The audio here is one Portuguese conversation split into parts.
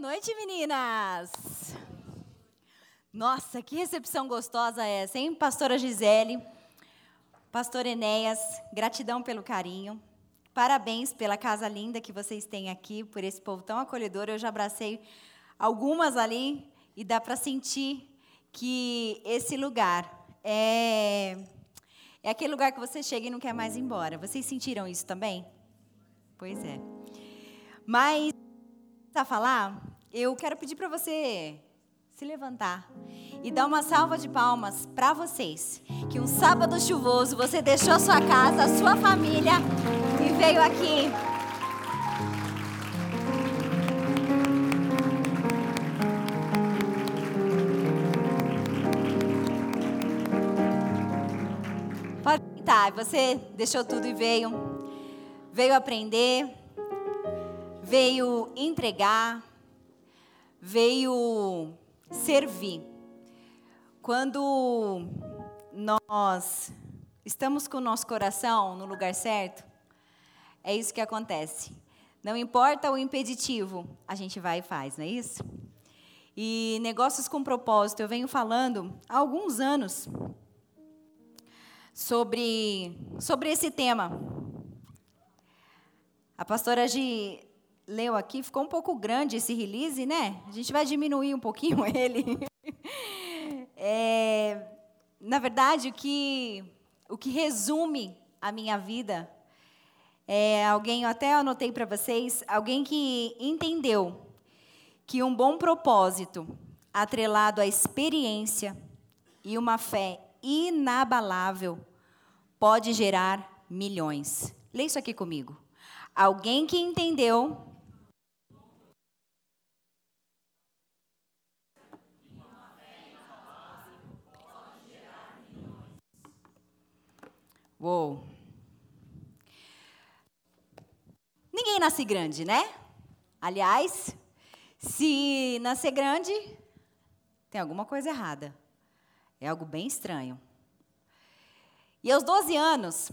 Noite, meninas! Nossa, que recepção gostosa essa, hein? Pastora Gisele, Pastor Enéas, gratidão pelo carinho. Parabéns pela casa linda que vocês têm aqui, por esse povo tão acolhedor. Eu já abracei algumas ali e dá para sentir que esse lugar é, é aquele lugar que você chega e não quer mais ir embora. Vocês sentiram isso também? Pois é. Mas, a falar, eu quero pedir para você se levantar e dar uma salva de palmas para vocês. Que um sábado chuvoso você deixou sua casa, a sua família e veio aqui. Pode sentar, você deixou tudo e veio. Veio aprender, veio entregar, veio servir. Quando nós estamos com o nosso coração no lugar certo, é isso que acontece. Não importa o impeditivo, a gente vai e faz, não é isso? E negócios com propósito, eu venho falando há alguns anos sobre, sobre esse tema. A pastora Gi leu aqui, ficou um pouco grande esse release, né? A gente vai diminuir um pouquinho ele. É, na verdade, o que, o que resume a minha vida é alguém, eu até anotei para vocês, alguém que entendeu que um bom propósito, atrelado à experiência e uma fé inabalável, pode gerar milhões. Lê isso aqui comigo. Alguém que entendeu Uou. Ninguém nasce grande, né? Aliás, se nascer grande, tem alguma coisa errada. É algo bem estranho. E aos 12 anos,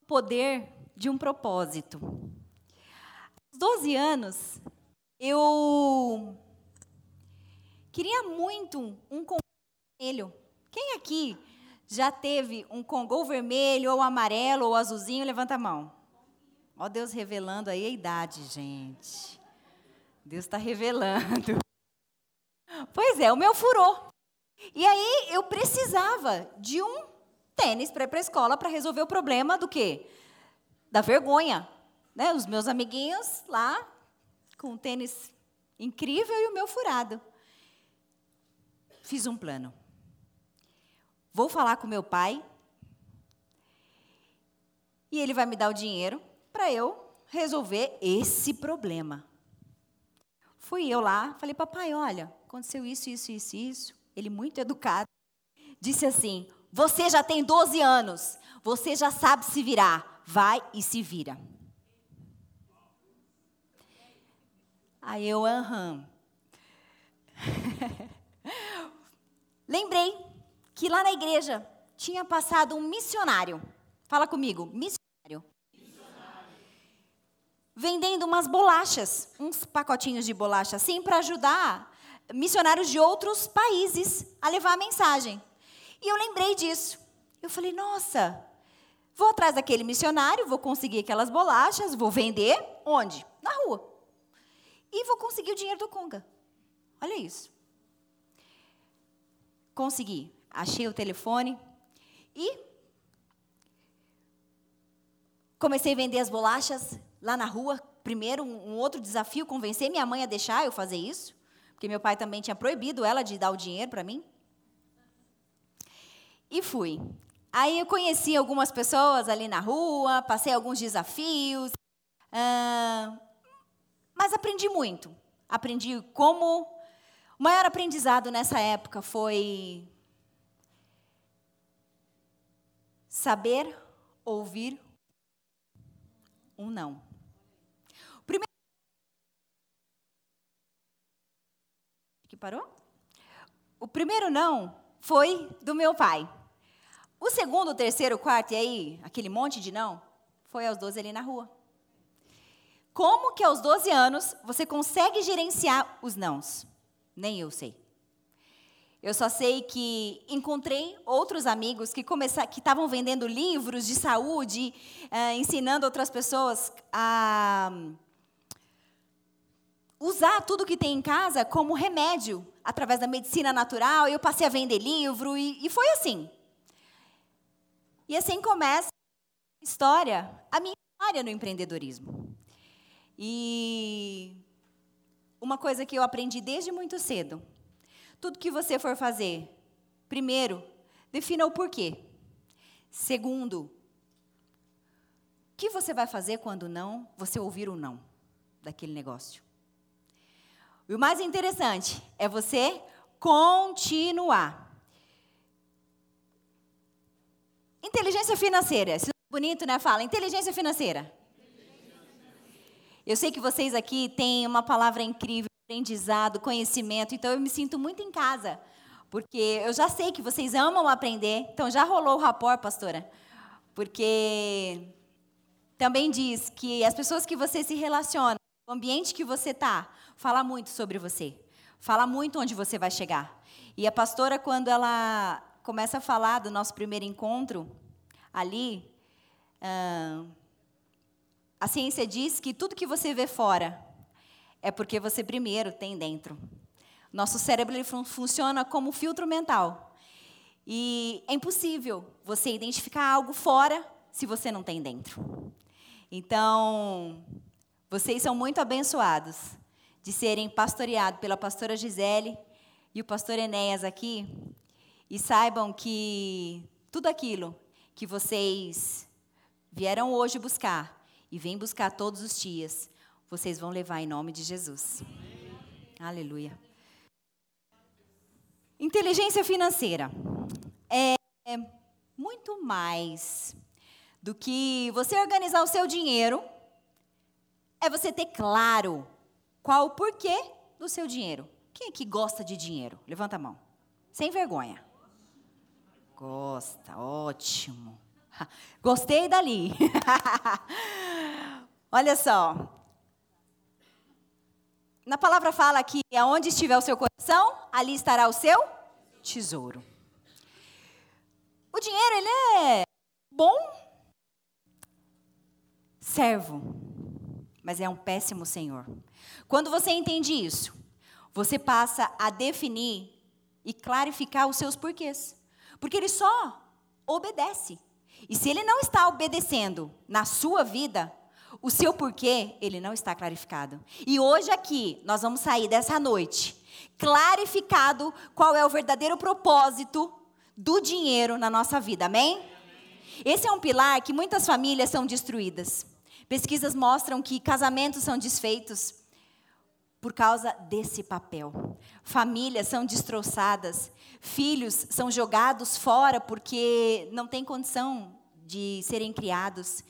o poder de um propósito. Aos 12 anos, eu queria muito um conselho. Quem aqui já teve um congô vermelho, ou amarelo, ou azulzinho? Levanta a mão. Ó Deus revelando aí a idade, gente. Deus está revelando. Pois é, o meu furou. E aí eu precisava de um tênis para ir para a escola para resolver o problema do quê? Da vergonha. Né? Os meus amiguinhos lá com um tênis incrível e o meu furado. Fiz um plano. Vou falar com meu pai e ele vai me dar o dinheiro para eu resolver esse problema. Fui eu lá, falei, papai, olha, aconteceu isso, isso, isso, isso. Ele, muito educado, disse assim: Você já tem 12 anos, você já sabe se virar, vai e se vira. Aí eu, aham. Lembrei que lá na igreja tinha passado um missionário. Fala comigo, missionário. missionário. Vendendo umas bolachas, uns pacotinhos de bolacha assim, para ajudar missionários de outros países a levar a mensagem. E eu lembrei disso. Eu falei, nossa, vou atrás daquele missionário, vou conseguir aquelas bolachas, vou vender onde? Na rua. E vou conseguir o dinheiro do Conga. Olha isso. Consegui achei o telefone e comecei a vender as bolachas lá na rua. Primeiro, um, outro desafio, convencer minha mãe a deixar eu fazer isso, porque meu pai também tinha proibido ela de dar o dinheiro para mim. E fui. Aí eu conheci algumas pessoas ali na rua, passei alguns desafios, mas aprendi muito. Aprendi como. O maior aprendizado nessa época foi Saber ouvir um não. O primeiro. Que parou? O primeiro não foi do meu pai. O segundo, o terceiro, o quarto, e aí, aquele monte de não, foi aos 12 ali na rua. Como que aos 12 anos você consegue gerenciar os nãos? Nem eu sei. Eu só sei que encontrei outros amigos que estavam vendendo livros de saúde, uh, ensinando outras pessoas a usar tudo que tem em casa como remédio através da medicina natural. Eu passei a vender livro e, e foi assim. E assim começa a história, a minha história no empreendedorismo. E uma coisa que eu aprendi desde muito cedo tudo que você for fazer, primeiro, defina o porquê. Segundo, o que você vai fazer quando não, você ouvir o não daquele negócio. E o mais interessante é você continuar. Inteligência financeira. É bonito, né? Fala, inteligência financeira. Eu sei que vocês aqui têm uma palavra incrível aprendizado, conhecimento. Então eu me sinto muito em casa, porque eu já sei que vocês amam aprender. Então já rolou o rapport, pastora? Porque também diz que as pessoas que você se relaciona, o ambiente que você está, fala muito sobre você. Fala muito onde você vai chegar. E a pastora, quando ela começa a falar do nosso primeiro encontro, ali, a ciência diz que tudo que você vê fora é porque você primeiro tem dentro. Nosso cérebro ele fun funciona como filtro mental. E é impossível você identificar algo fora se você não tem dentro. Então, vocês são muito abençoados de serem pastoreados pela pastora Gisele e o pastor Enéas aqui. E saibam que tudo aquilo que vocês vieram hoje buscar e vêm buscar todos os dias, vocês vão levar em nome de Jesus. Amém. Aleluia. Inteligência financeira é muito mais do que você organizar o seu dinheiro, é você ter claro qual o porquê do seu dinheiro. Quem é que gosta de dinheiro? Levanta a mão. Sem vergonha. Gosta, ótimo. Gostei dali. Olha só, na palavra fala que aonde estiver o seu coração, ali estará o seu tesouro. O dinheiro, ele é bom servo, mas é um péssimo senhor. Quando você entende isso, você passa a definir e clarificar os seus porquês. Porque ele só obedece. E se ele não está obedecendo na sua vida, o seu porquê, ele não está clarificado. E hoje aqui, nós vamos sair dessa noite clarificado qual é o verdadeiro propósito do dinheiro na nossa vida. Amém? Esse é um pilar que muitas famílias são destruídas. Pesquisas mostram que casamentos são desfeitos por causa desse papel. Famílias são destroçadas, filhos são jogados fora porque não têm condição de serem criados.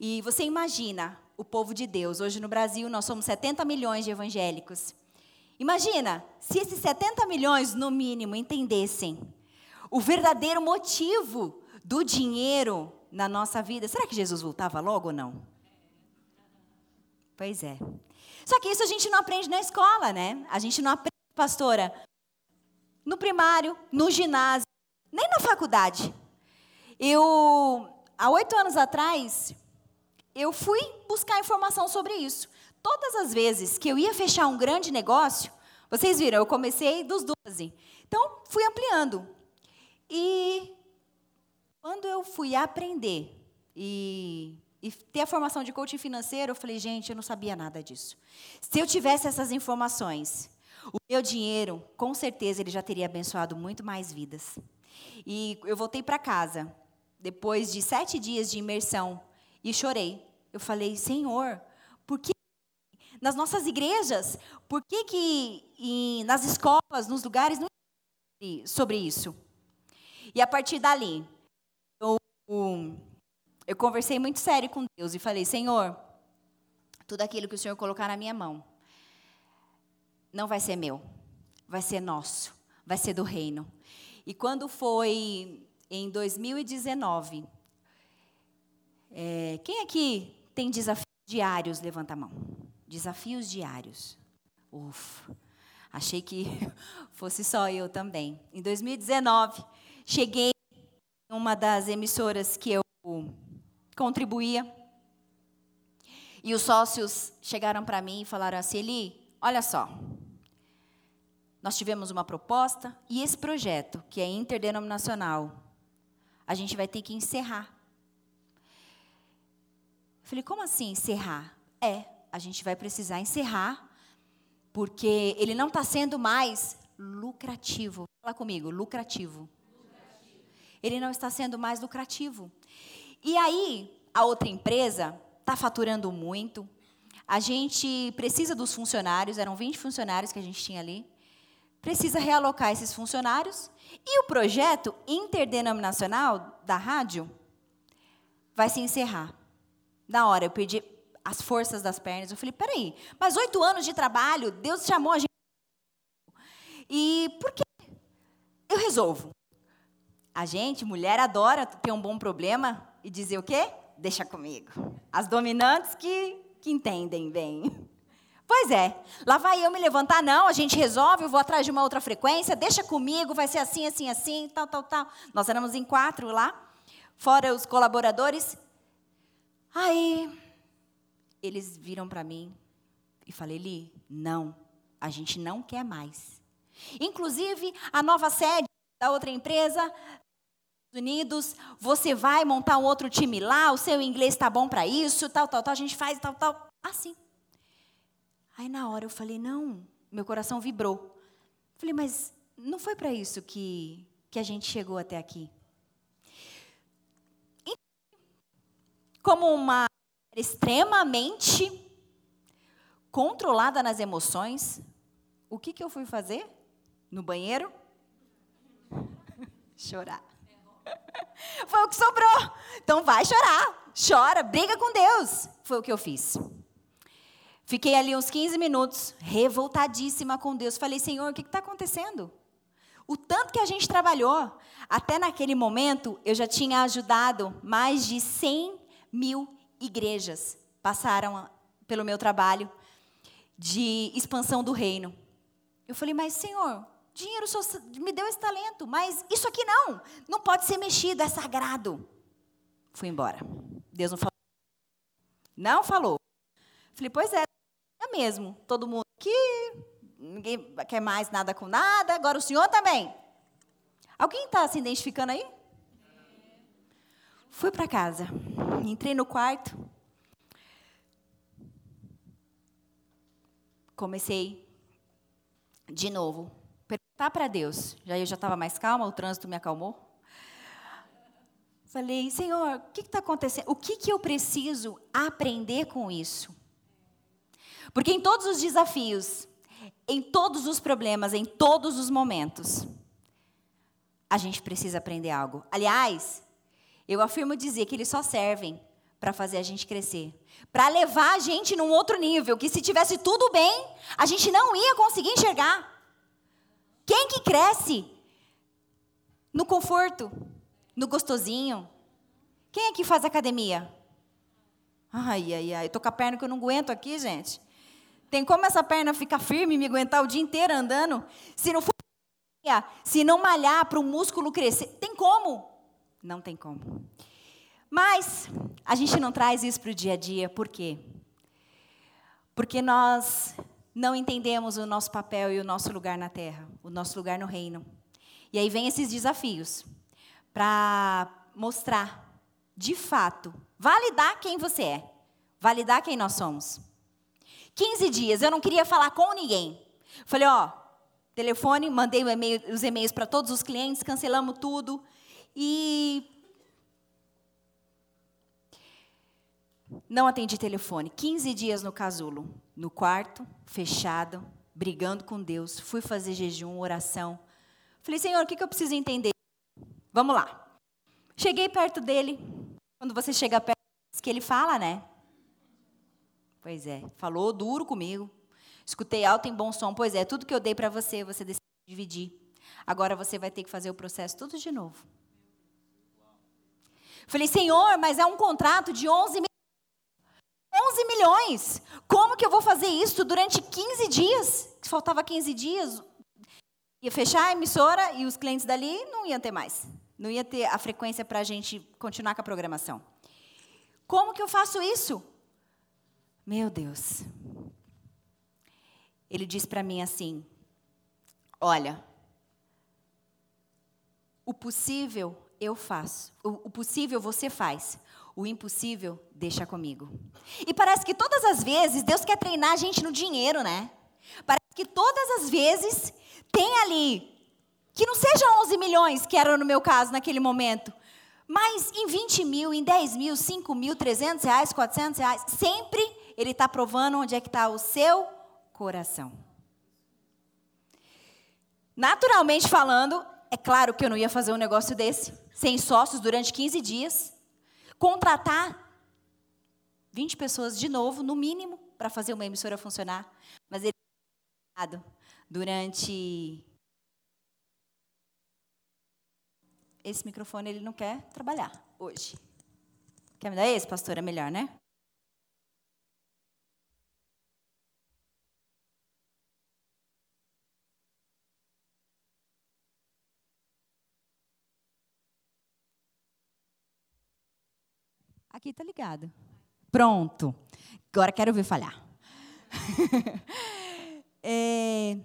E você imagina o povo de Deus. Hoje no Brasil nós somos 70 milhões de evangélicos. Imagina se esses 70 milhões, no mínimo, entendessem o verdadeiro motivo do dinheiro na nossa vida. Será que Jesus voltava logo ou não? Pois é. Só que isso a gente não aprende na escola, né? A gente não aprende, pastora, no primário, no ginásio, nem na faculdade. Eu, há oito anos atrás, eu fui buscar informação sobre isso. Todas as vezes que eu ia fechar um grande negócio, vocês viram, eu comecei dos 12. Então, fui ampliando. E quando eu fui aprender e, e, ter a formação de coaching financeiro, eu falei, gente, eu não sabia nada disso. Se eu tivesse essas informações, o meu dinheiro, com certeza, ele já teria abençoado muito mais vidas. E eu voltei para casa, depois de sete dias de imersão e chorei. Eu falei, Senhor, por que nas nossas igrejas, por que, que nas escolas, nos lugares, não sobre isso? E a partir dali, eu, eu conversei muito sério com Deus e falei, Senhor, tudo aquilo que o Senhor colocar na minha mão, não vai ser meu, vai ser nosso, vai ser do reino. E quando foi em 2019, é, quem aqui tem desafio diários, levanta a mão. Desafios diários. Ufa. Achei que fosse só eu também. Em 2019, cheguei em uma das emissoras que eu contribuía. E os sócios chegaram para mim e falaram assim: Eli, olha só. Nós tivemos uma proposta e esse projeto, que é interdenominacional, a gente vai ter que encerrar. Eu falei, como assim encerrar? É, a gente vai precisar encerrar porque ele não está sendo mais lucrativo. Fala comigo, lucrativo. lucrativo. Ele não está sendo mais lucrativo. E aí, a outra empresa está faturando muito. A gente precisa dos funcionários, eram 20 funcionários que a gente tinha ali. Precisa realocar esses funcionários. E o projeto interdenominacional da rádio vai se encerrar. Na hora, eu pedi as forças das pernas. Eu falei, peraí, mas oito anos de trabalho, Deus chamou a gente. E por que? Eu resolvo. A gente, mulher, adora ter um bom problema e dizer o quê? Deixa comigo. As dominantes que, que entendem bem. Pois é, lá vai eu me levantar, não, a gente resolve, eu vou atrás de uma outra frequência, deixa comigo, vai ser assim, assim, assim, tal, tal, tal. Nós éramos em quatro lá, fora os colaboradores. Aí, eles viram para mim e falei, Li, não, a gente não quer mais. Inclusive, a nova sede da outra empresa, Unidos, você vai montar um outro time lá, o seu inglês está bom para isso, tal, tal, tal, a gente faz tal, tal, assim. Aí na hora eu falei, não, meu coração vibrou. Falei, mas não foi para isso que, que a gente chegou até aqui. Como uma extremamente controlada nas emoções, o que, que eu fui fazer? No banheiro? Chorar. Foi o que sobrou. Então vai chorar. Chora, briga com Deus. Foi o que eu fiz. Fiquei ali uns 15 minutos, revoltadíssima com Deus. Falei, Senhor, o que está acontecendo? O tanto que a gente trabalhou, até naquele momento, eu já tinha ajudado mais de 100 mil igrejas passaram pelo meu trabalho de expansão do reino. Eu falei, mas Senhor, dinheiro me deu esse talento, mas isso aqui não, não pode ser mexido, é sagrado. Fui embora. Deus não falou. Não falou. Falei, pois é, é mesmo. Todo mundo aqui, ninguém quer mais nada com nada, agora o senhor também. Alguém está se identificando aí? Fui para casa, entrei no quarto, comecei de novo perguntar para Deus. Já eu já estava mais calma, o trânsito me acalmou. Falei, Senhor, o que está acontecendo? O que, que eu preciso aprender com isso? Porque em todos os desafios, em todos os problemas, em todos os momentos, a gente precisa aprender algo. Aliás, eu afirmo dizer que eles só servem para fazer a gente crescer, para levar a gente num outro nível, que se tivesse tudo bem, a gente não ia conseguir enxergar. Quem que cresce no conforto, no gostosinho? Quem é que faz academia? Ai, ai, ai, eu tô com a perna que eu não aguento aqui, gente. Tem como essa perna ficar firme e me aguentar o dia inteiro andando? Se não for se não malhar para o músculo crescer, tem como? Não tem como. Mas a gente não traz isso para o dia a dia, por quê? Porque nós não entendemos o nosso papel e o nosso lugar na terra, o nosso lugar no reino. E aí vem esses desafios para mostrar, de fato, validar quem você é, validar quem nós somos. 15 dias, eu não queria falar com ninguém. Falei, ó, telefone, mandei os e-mails para todos os clientes, cancelamos tudo. E não atendi telefone. 15 dias no casulo, no quarto, fechado, brigando com Deus. Fui fazer jejum, oração. Falei, Senhor, o que, eu preciso entender? Vamos lá. Cheguei perto dele. Quando você chega perto, que ele fala, né? Pois é, falou duro comigo. Escutei alto em bom som. Pois é, tudo que eu dei para você, você decidiu dividir. Agora você vai ter que fazer o processo tudo de novo. Falei, Senhor, mas é um contrato de 11 meses. 11 milhões. Como que eu vou fazer isso durante 15 dias? Faltava 15 dias. Ia fechar a emissora e os clientes dali não iam ter mais. Não ia ter a frequência para a gente continuar com a programação. Como que eu faço isso? Meu Deus. Ele diz para mim assim: Olha, o possível eu faço, o, possível você faz, o impossível deixa comigo. E parece que todas as vezes Deus quer treinar a gente no dinheiro, né? Parece que todas as vezes tem ali, que não sejam 11 milhões, que era no meu caso naquele momento, mas em 20 mil, em 10 mil, 5 mil, 300 reais, 400 reais, sempre Ele está provando onde é que está o seu coração. Naturalmente falando, é claro que eu não ia fazer um negócio desse, sem sócios durante 15 dias, contratar 20 pessoas de novo, no mínimo, para fazer uma emissora funcionar. Mas ele durante esse microfone ele não quer trabalhar hoje. Quer me dar esse, pastor? É melhor, né? Aqui tá ligado. Pronto. Agora quero ver falhar. é...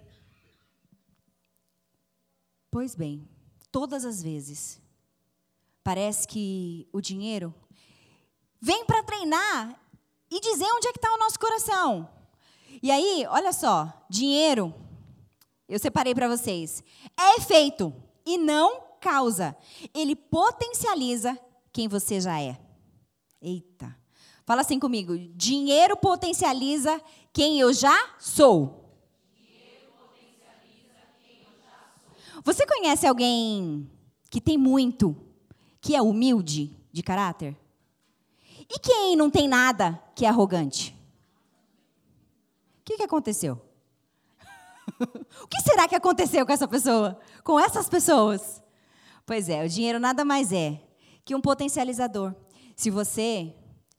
Pois bem, todas as vezes, parece que o dinheiro vem para treinar e dizer onde é que está o nosso coração. E aí, olha só, dinheiro, eu separei para vocês, é efeito e não causa. Ele potencializa quem você já é. Eita. Fala assim comigo. Dinheiro potencializa quem eu já sou. Você conhece alguém que tem muito, que é humilde de caráter? E quem não tem nada, que é arrogante? O que, que aconteceu? o que será que aconteceu com essa pessoa? Com essas pessoas? Pois é, o dinheiro nada mais é que um potencializador. Se você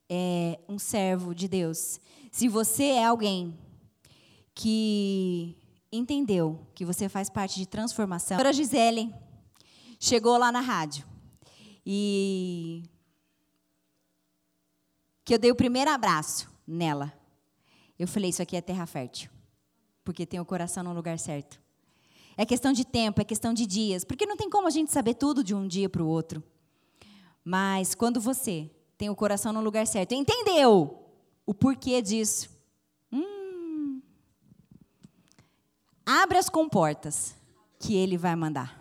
é um servo de Deus, se você é alguém que entendeu que você faz parte de transformação. A Gisele chegou lá na rádio e que eu dei o primeiro abraço nela. Eu falei, isso aqui é terra fértil, porque tem o coração no lugar certo. É questão de tempo, é questão de dias, porque não tem como a gente saber tudo de um dia para o outro. Mas quando você tem o coração no lugar certo, entendeu o porquê disso? Hum, abre as comportas que ele vai mandar.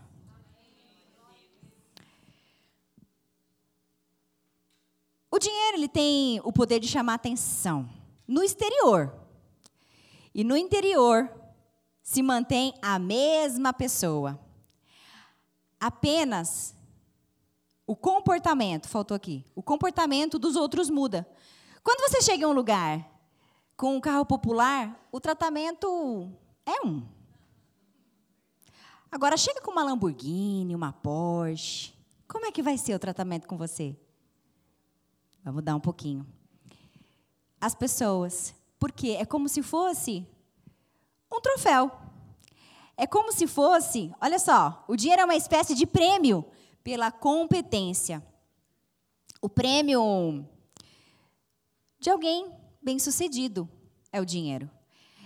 O dinheiro ele tem o poder de chamar atenção no exterior. E no interior se mantém a mesma pessoa. Apenas o comportamento, faltou aqui. O comportamento dos outros muda. Quando você chega em um lugar com um carro popular, o tratamento é um. Agora, chega com uma Lamborghini, uma Porsche. Como é que vai ser o tratamento com você? Vamos mudar um pouquinho. As pessoas. Porque é como se fosse um troféu. É como se fosse, olha só, o dinheiro é uma espécie de prêmio pela competência. O prêmio de alguém bem-sucedido é o dinheiro.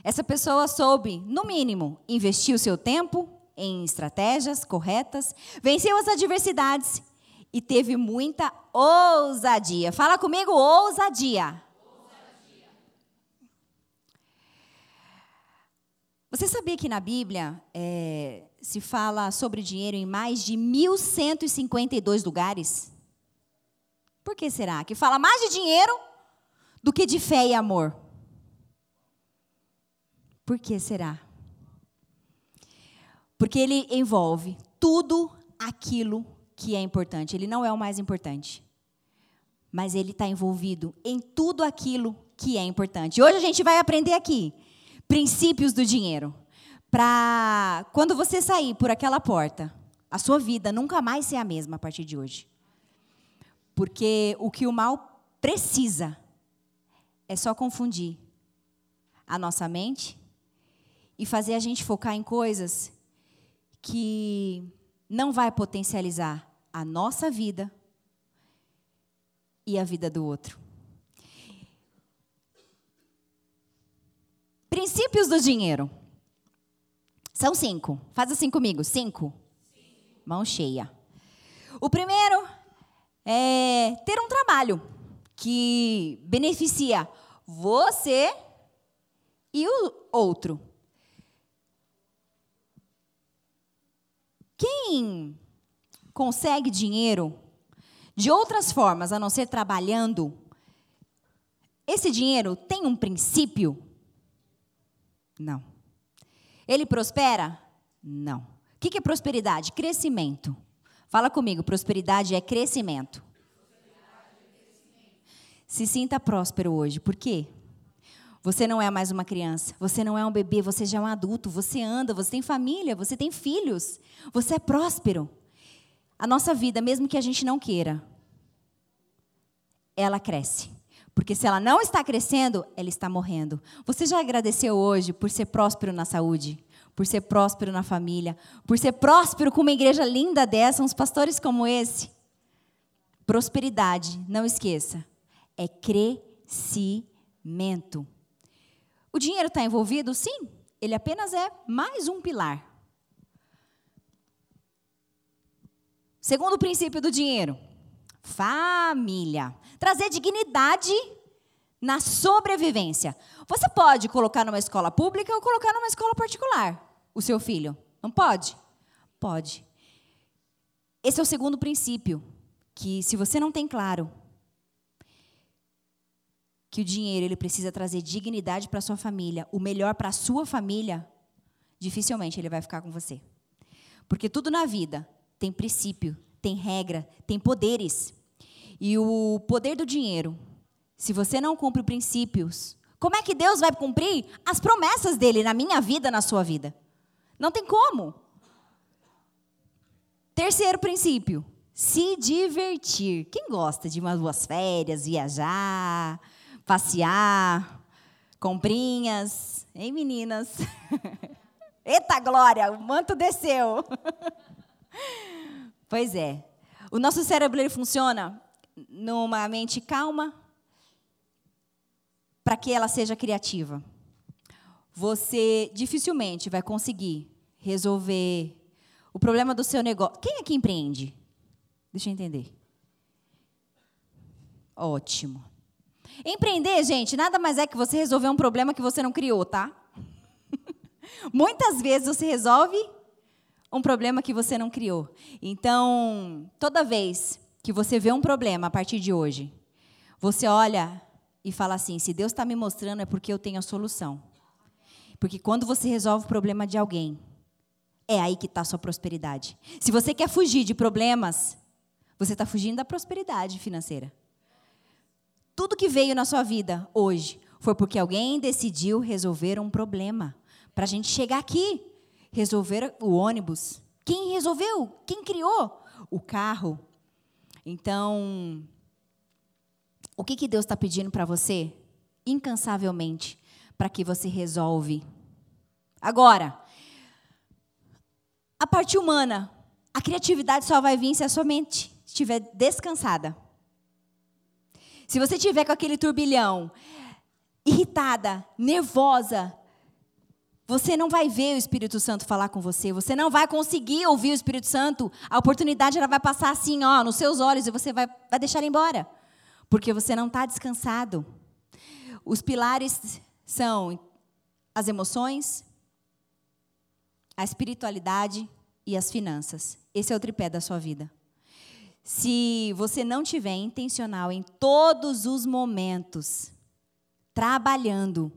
Essa pessoa soube, no mínimo, investir o seu tempo em estratégias corretas, venceu as adversidades e teve muita ousadia. Fala comigo, ousadia. Você sabia que na Bíblia é, se fala sobre dinheiro em mais de 1.152 lugares? Por que será? Que fala mais de dinheiro do que de fé e amor. Por que será? Porque ele envolve tudo aquilo que é importante. Ele não é o mais importante. Mas ele está envolvido em tudo aquilo que é importante. Hoje a gente vai aprender aqui princípios do dinheiro. Para quando você sair por aquela porta, a sua vida nunca mais ser a mesma a partir de hoje. Porque o que o mal precisa é só confundir a nossa mente e fazer a gente focar em coisas que não vai potencializar a nossa vida e a vida do outro. Princípios do dinheiro. São cinco. Faz assim comigo. Cinco. Mão cheia. O primeiro é ter um trabalho que beneficia você e o outro. Quem consegue dinheiro de outras formas a não ser trabalhando, esse dinheiro tem um princípio? Não. Ele prospera? Não. O que é prosperidade? Crescimento. Fala comigo, prosperidade é crescimento. Se sinta próspero hoje. Por quê? Você não é mais uma criança, você não é um bebê, você já é um adulto, você anda, você tem família, você tem filhos, você é próspero. A nossa vida, mesmo que a gente não queira, ela cresce. Porque se ela não está crescendo, ela está morrendo. Você já agradeceu hoje por ser próspero na saúde, por ser próspero na família, por ser próspero com uma igreja linda dessa, uns pastores como esse? Prosperidade, não esqueça, é crescimento. O dinheiro está envolvido? Sim, ele apenas é mais um pilar. Segundo princípio do dinheiro, família. Trazer dignidade na sobrevivência. Você pode colocar numa escola pública ou colocar numa escola particular o seu filho. Não pode? Pode. Esse é o segundo princípio, que se você não tem claro, que o dinheiro ele precisa trazer dignidade para sua família, o melhor para a sua família, dificilmente ele vai ficar com você. Porque tudo na vida tem princípio, tem regra, tem poderes. E o poder do dinheiro, se você não cumpre princípios, como é que Deus vai cumprir as promessas dele na minha vida, na sua vida? Não tem como. Terceiro princípio, se divertir. Quem gosta de umas duas férias, viajar, passear, comprinhas, hein, meninas? Eita glória, o manto desceu. pois é. O nosso cérebro ele funciona numa mente calma para que ela seja criativa. Você dificilmente vai conseguir resolver o problema do seu negócio. Quem é que empreende? Deixa eu entender. Ótimo. Empreender, gente, nada mais é que você resolver um problema que você não criou, tá? Muitas vezes você resolve um problema que você não criou. Então, toda vez que você vê um problema a partir de hoje, você olha e fala assim: se Deus está me mostrando é porque eu tenho a solução. Porque quando você resolve o problema de alguém, é aí que está a sua prosperidade. Se você quer fugir de problemas, você está fugindo da prosperidade financeira. Tudo que veio na sua vida hoje foi porque alguém decidiu resolver um problema. Para a gente chegar aqui, resolver o ônibus. Quem resolveu? Quem criou? O carro. Então, o que, que Deus está pedindo para você? Incansavelmente, para que você resolve. Agora, a parte humana, a criatividade só vai vir se a sua mente estiver descansada. Se você tiver com aquele turbilhão, irritada, nervosa, você não vai ver o Espírito Santo falar com você, você não vai conseguir ouvir o Espírito Santo. A oportunidade ela vai passar assim, ó, nos seus olhos e você vai, vai deixar embora, porque você não está descansado. Os pilares são as emoções, a espiritualidade e as finanças. Esse é o tripé da sua vida. Se você não tiver intencional em todos os momentos, trabalhando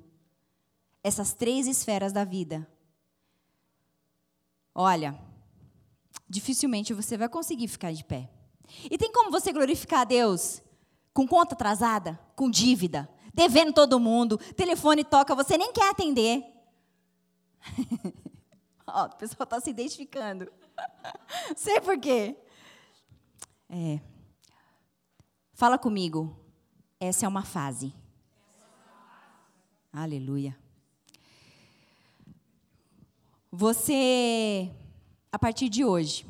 essas três esferas da vida, olha, dificilmente você vai conseguir ficar de pé. E tem como você glorificar a Deus com conta atrasada, com dívida, devendo todo mundo, telefone toca, você nem quer atender. Ó, o pessoal está se identificando. Sei por quê. É. Fala comigo. Essa é uma fase. Aleluia. Você, a partir de hoje,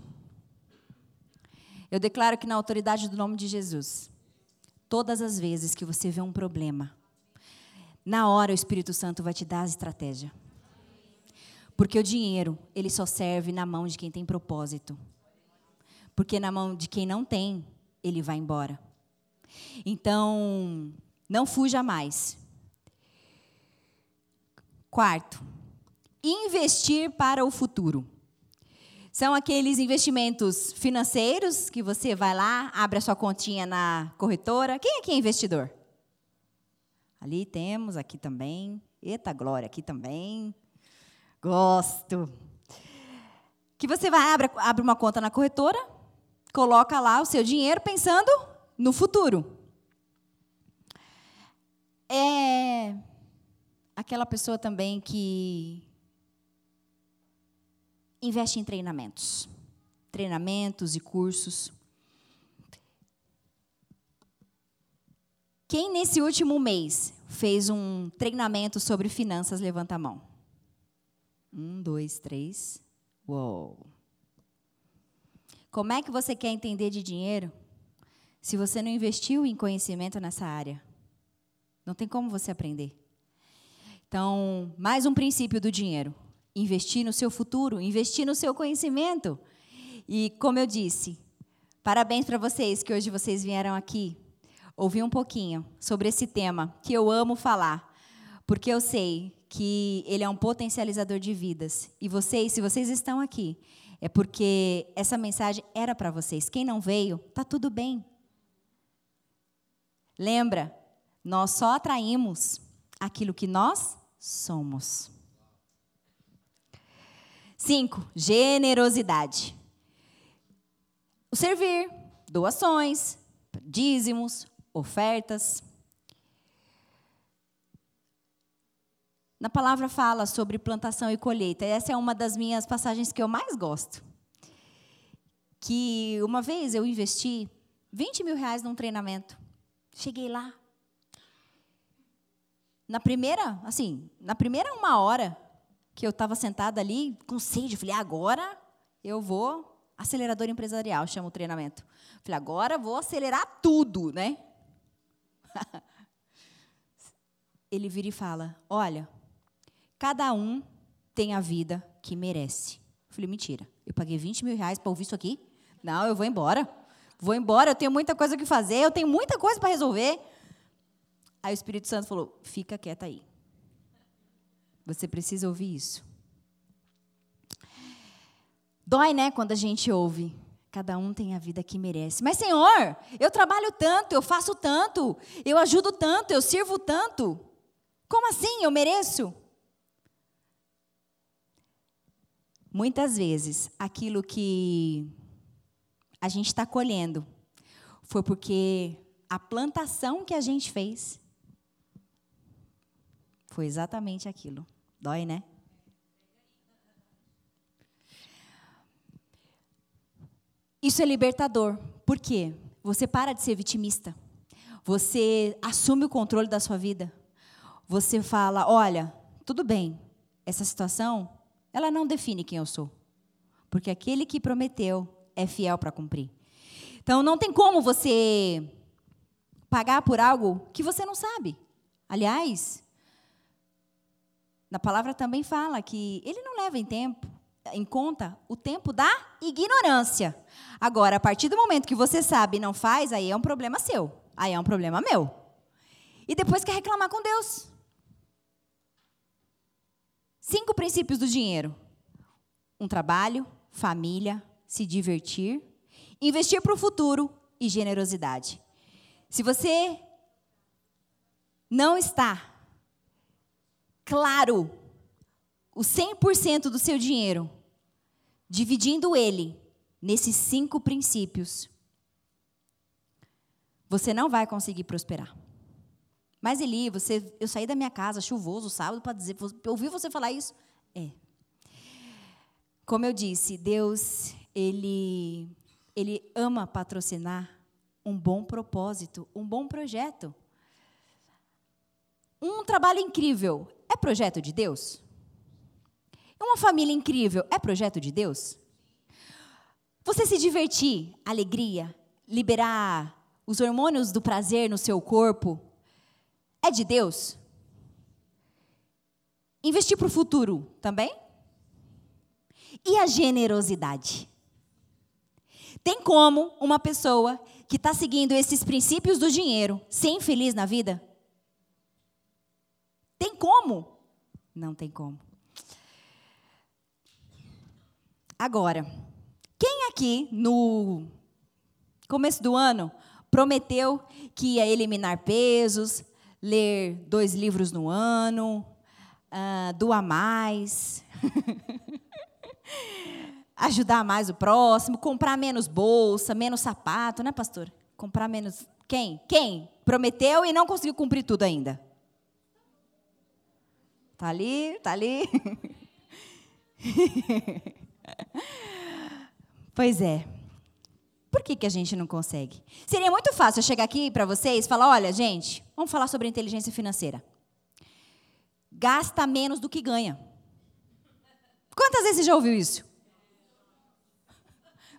eu declaro que na autoridade do nome de Jesus, todas as vezes que você vê um problema, na hora o Espírito Santo vai te dar a estratégia. Porque o dinheiro, ele só serve na mão de quem tem propósito. Porque na mão de quem não tem, ele vai embora. Então, não fuja mais. Quarto, investir para o futuro. São aqueles investimentos financeiros que você vai lá, abre a sua continha na corretora. Quem aqui é investidor? Ali temos, aqui também. Eita glória, aqui também. Gosto. Que você vai, abre, abre uma conta na corretora, coloca lá o seu dinheiro pensando no futuro. É aquela pessoa também que investe em treinamentos. Treinamentos e cursos. Quem nesse último mês fez um treinamento sobre finanças, levanta a mão. Um, dois, três. Uou. Como é que você quer entender de dinheiro se você não investiu em conhecimento nessa área? Não tem como você aprender. Então, mais um princípio do dinheiro: investir no seu futuro, investir no seu conhecimento. E, como eu disse, parabéns para vocês que hoje vocês vieram aqui ouvir um pouquinho sobre esse tema que eu amo falar, porque eu sei que ele é um potencializador de vidas. E vocês, se vocês estão aqui, é porque essa mensagem era para vocês. Quem não veio, tá tudo bem. Lembra, nós só atraímos aquilo que nós somos. Cinco, generosidade. O servir, doações, dízimos, ofertas. Na palavra fala sobre plantação e colheita. Essa é uma das minhas passagens que eu mais gosto. Que uma vez eu investi 20 mil reais num treinamento. Cheguei lá. Na primeira, assim, na primeira uma hora que eu estava sentada ali com sede, eu falei, agora eu vou acelerador empresarial, chama o treinamento. Falei, agora vou acelerar tudo, né? Ele vira e fala: Olha, cada um tem a vida que merece. Eu falei: Mentira, eu paguei 20 mil reais para ouvir isso aqui? Não, eu vou embora. Vou embora, eu tenho muita coisa que fazer, eu tenho muita coisa para resolver. Aí o Espírito Santo falou: Fica quieta aí. Você precisa ouvir isso. Dói, né, quando a gente ouve. Cada um tem a vida que merece. Mas, Senhor, eu trabalho tanto, eu faço tanto, eu ajudo tanto, eu sirvo tanto. Como assim? Eu mereço? Muitas vezes, aquilo que a gente está colhendo foi porque a plantação que a gente fez foi exatamente aquilo. Dói, né? Isso é libertador. Por quê? Você para de ser vitimista. Você assume o controle da sua vida. Você fala: olha, tudo bem, essa situação, ela não define quem eu sou. Porque aquele que prometeu é fiel para cumprir. Então, não tem como você pagar por algo que você não sabe. Aliás, na palavra também fala que ele não leva em tempo, em conta o tempo da ignorância. Agora, a partir do momento que você sabe e não faz, aí é um problema seu. Aí é um problema meu. E depois quer reclamar com Deus. Cinco princípios do dinheiro: um trabalho, família, se divertir, investir para o futuro e generosidade. Se você não está claro o 100% do seu dinheiro, dividindo ele nesses cinco princípios, você não vai conseguir prosperar. Mas Eli, você, eu saí da minha casa chuvoso sábado para dizer, ouvir você falar isso? É. Como eu disse, Deus, ele, ele ama patrocinar um bom propósito, um bom projeto. Um trabalho incrível é projeto de Deus? Uma família incrível é projeto de Deus? Você se divertir, alegria, liberar os hormônios do prazer no seu corpo, é de Deus? Investir para o futuro também? E a generosidade? Tem como uma pessoa que está seguindo esses princípios do dinheiro ser infeliz na vida? Tem como? Não tem como. Agora, quem aqui no começo do ano prometeu que ia eliminar pesos, ler dois livros no ano, uh, doar mais, ajudar mais o próximo, comprar menos bolsa, menos sapato, né, pastor? Comprar menos. Quem? Quem? Prometeu e não conseguiu cumprir tudo ainda. Tá ali, tá ali. pois é. Por que, que a gente não consegue? Seria muito fácil eu chegar aqui para vocês e falar: olha, gente, vamos falar sobre inteligência financeira. Gasta menos do que ganha. Quantas vezes você já ouviu isso?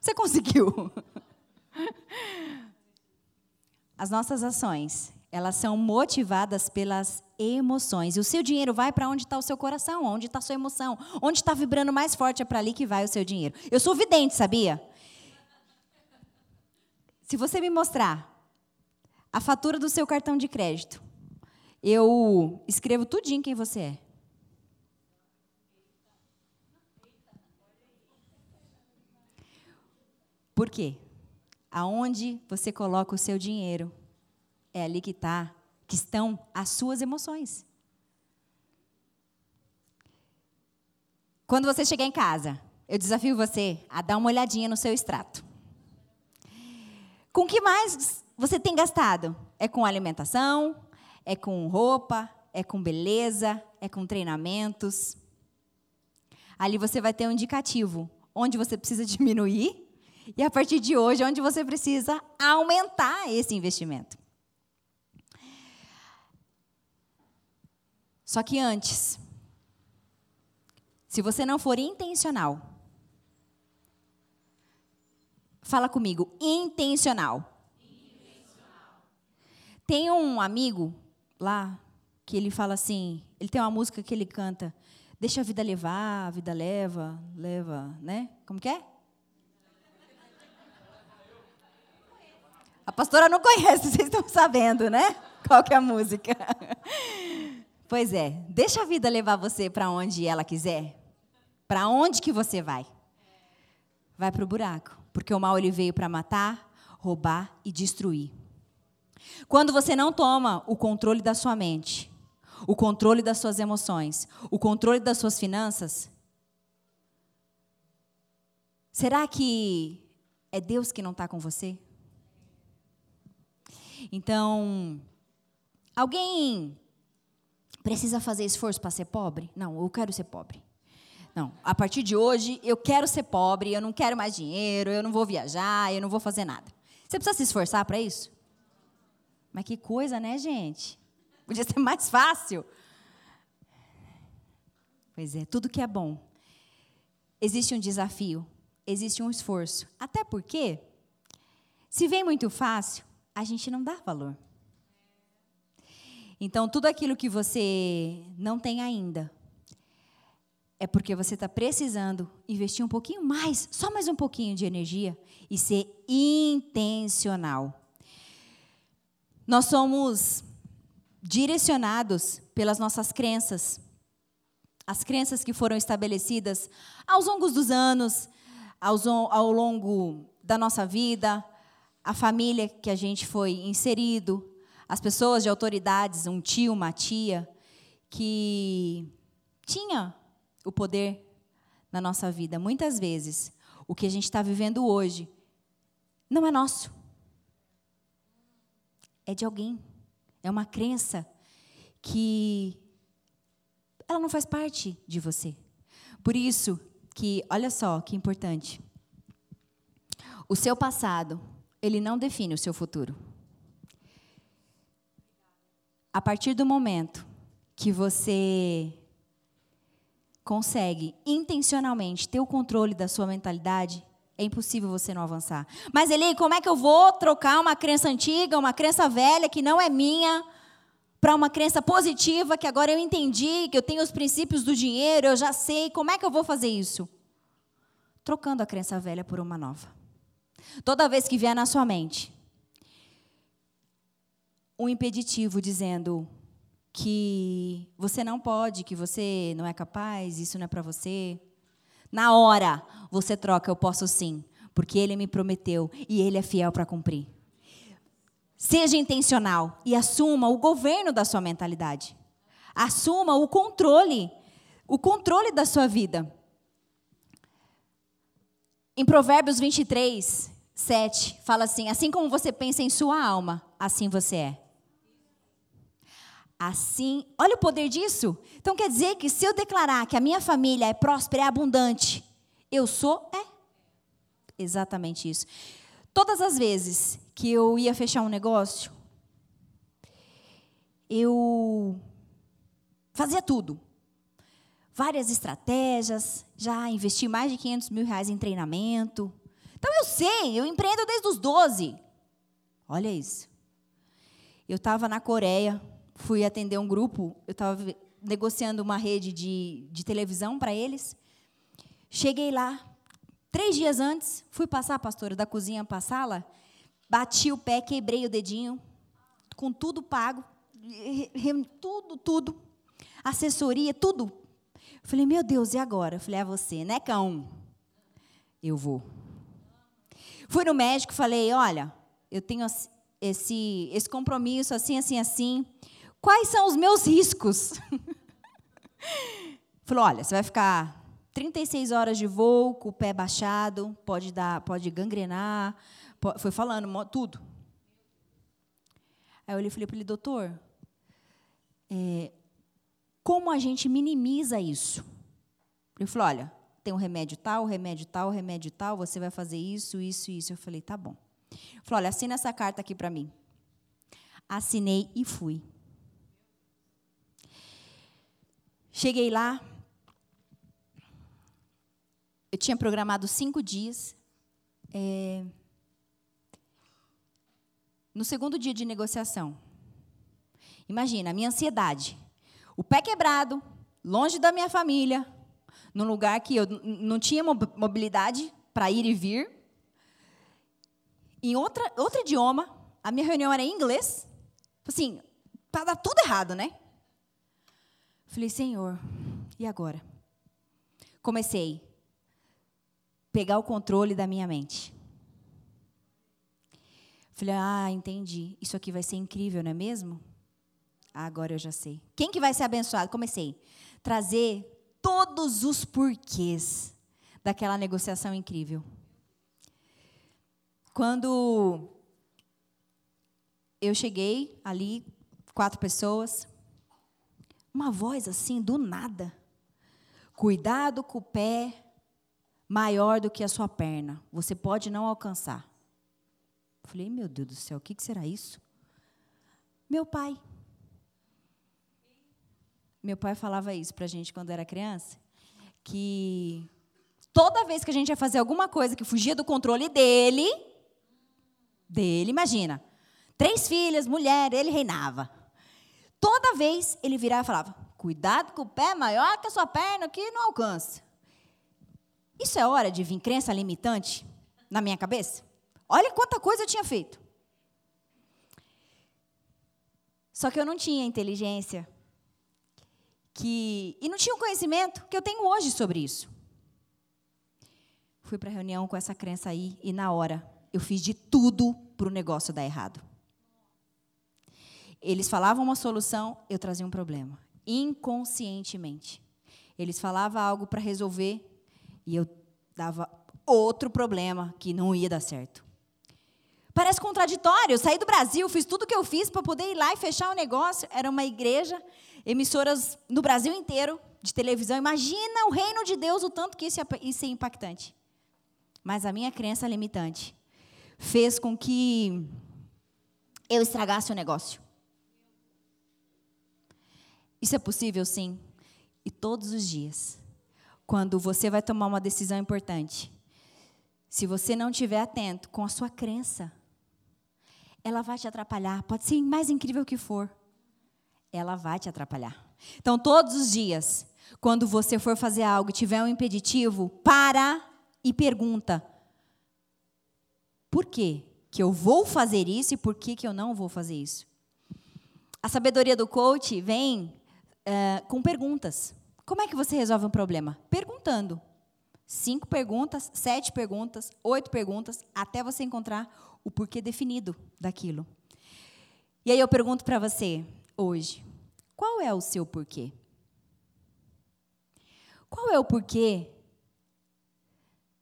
Você conseguiu. As nossas ações, elas são motivadas pelas emoções. E o seu dinheiro vai para onde está o seu coração, onde está a sua emoção. Onde está vibrando mais forte é para ali que vai o seu dinheiro. Eu sou vidente, sabia? Se você me mostrar a fatura do seu cartão de crédito, eu escrevo tudinho quem você é. Por quê? Aonde você coloca o seu dinheiro, é ali que está, que estão as suas emoções. Quando você chegar em casa, eu desafio você a dar uma olhadinha no seu extrato. Com que mais você tem gastado? É com alimentação? É com roupa? É com beleza? É com treinamentos? Ali você vai ter um indicativo onde você precisa diminuir e a partir de hoje onde você precisa aumentar esse investimento. Só que antes, se você não for intencional Fala comigo, intencional. intencional. Tem um amigo lá que ele fala assim, ele tem uma música que ele canta, deixa a vida levar, a vida leva, leva, né? Como que é? A pastora não conhece, vocês estão sabendo, né? Qual que é a música? Pois é, deixa a vida levar você para onde ela quiser. Para onde que você vai? Vai para o buraco porque o mal ele veio para matar, roubar e destruir. Quando você não toma o controle da sua mente, o controle das suas emoções, o controle das suas finanças, será que é Deus que não está com você? Então, alguém precisa fazer esforço para ser pobre? Não, eu quero ser pobre. Não, a partir de hoje eu quero ser pobre, eu não quero mais dinheiro, eu não vou viajar, eu não vou fazer nada. Você precisa se esforçar para isso? Mas que coisa, né, gente? Podia ser mais fácil. Pois é, tudo que é bom. Existe um desafio, existe um esforço. Até porque, se vem muito fácil, a gente não dá valor. Então, tudo aquilo que você não tem ainda, é porque você está precisando investir um pouquinho mais, só mais um pouquinho de energia e ser intencional. Nós somos direcionados pelas nossas crenças, as crenças que foram estabelecidas aos longos dos anos, ao longo da nossa vida, a família que a gente foi inserido, as pessoas de autoridades, um tio, uma tia, que tinha o poder na nossa vida. Muitas vezes, o que a gente está vivendo hoje não é nosso. É de alguém. É uma crença que ela não faz parte de você. Por isso que, olha só que importante. O seu passado, ele não define o seu futuro. A partir do momento que você consegue intencionalmente ter o controle da sua mentalidade, é impossível você não avançar. Mas Eli, como é que eu vou trocar uma crença antiga, uma crença velha que não é minha, para uma crença positiva que agora eu entendi, que eu tenho os princípios do dinheiro, eu já sei, como é que eu vou fazer isso? Trocando a crença velha por uma nova. Toda vez que vier na sua mente um impeditivo dizendo que você não pode, que você não é capaz, isso não é para você, na hora você troca, eu posso sim, porque ele me prometeu e ele é fiel para cumprir. Seja intencional e assuma o governo da sua mentalidade. Assuma o controle, o controle da sua vida. Em Provérbios 23, 7, fala assim: Assim como você pensa em sua alma, assim você é. Assim, olha o poder disso. Então quer dizer que se eu declarar que a minha família é próspera, é abundante, eu sou? É. Exatamente isso. Todas as vezes que eu ia fechar um negócio, eu fazia tudo. Várias estratégias, já investi mais de 500 mil reais em treinamento. Então eu sei, eu empreendo desde os 12. Olha isso. Eu estava na Coreia, fui atender um grupo, eu estava negociando uma rede de, de televisão para eles. Cheguei lá, Três dias antes, fui passar, pastora, da cozinha para a sala, bati o pé, quebrei o dedinho, com tudo pago, tudo, tudo, assessoria, tudo. Falei, meu Deus, e agora? Falei, é você, né, cão? Eu vou. Fui no médico, falei, olha, eu tenho esse, esse compromisso, assim, assim, assim. Quais são os meus riscos? Falou, olha, você vai ficar 36 horas de voo com o pé baixado, pode dar, pode gangrenar, foi falando tudo. Aí eu olhei e falei para ele, doutor, é, como a gente minimiza isso? Ele falou, olha, tem um remédio tal, remédio tal, remédio tal, você vai fazer isso, isso, isso. Eu falei, tá bom. Ele falou, olha, assina essa carta aqui para mim. Assinei e fui. Cheguei lá, eu tinha programado cinco dias. É, no segundo dia de negociação, imagina a minha ansiedade, o pé quebrado, longe da minha família, num lugar que eu não tinha mobilidade para ir e vir, em outra, outro idioma, a minha reunião era em inglês, assim, para dar tudo errado, né? Falei, Senhor, e agora? Comecei pegar o controle da minha mente. Falei, ah, entendi. Isso aqui vai ser incrível, não é mesmo? Ah, agora eu já sei. Quem que vai ser abençoado? Comecei. Trazer todos os porquês daquela negociação incrível. Quando eu cheguei ali, quatro pessoas, uma voz assim, do nada. Cuidado com o pé maior do que a sua perna. Você pode não alcançar. falei, meu Deus do céu, o que será isso? Meu pai. Meu pai falava isso para a gente quando era criança, que toda vez que a gente ia fazer alguma coisa que fugia do controle dele, dele, imagina, três filhas, mulher, ele reinava. Toda vez ele virava e falava: cuidado com o pé maior que a sua perna, que não alcança. Isso é hora de vir crença limitante na minha cabeça? Olha quanta coisa eu tinha feito. Só que eu não tinha inteligência que e não tinha o conhecimento que eu tenho hoje sobre isso. Fui para a reunião com essa crença aí e na hora eu fiz de tudo para o negócio dar errado. Eles falavam uma solução, eu trazia um problema, inconscientemente. Eles falavam algo para resolver, e eu dava outro problema que não ia dar certo. Parece contraditório. Eu saí do Brasil, fiz tudo o que eu fiz para poder ir lá e fechar o negócio. Era uma igreja, emissoras no Brasil inteiro, de televisão. Imagina o reino de Deus, o tanto que isso é impactante. Mas a minha crença limitante fez com que eu estragasse o negócio. Isso é possível, sim. E todos os dias, quando você vai tomar uma decisão importante, se você não estiver atento com a sua crença, ela vai te atrapalhar. Pode ser mais incrível que for. Ela vai te atrapalhar. Então, todos os dias, quando você for fazer algo e tiver um impeditivo, para e pergunta: por quê que eu vou fazer isso e por que, que eu não vou fazer isso? A sabedoria do coach vem uh, com perguntas. Como é que você resolve um problema? Perguntando. Cinco perguntas, sete perguntas, oito perguntas, até você encontrar o porquê definido daquilo. E aí eu pergunto para você hoje: qual é o seu porquê? Qual é o porquê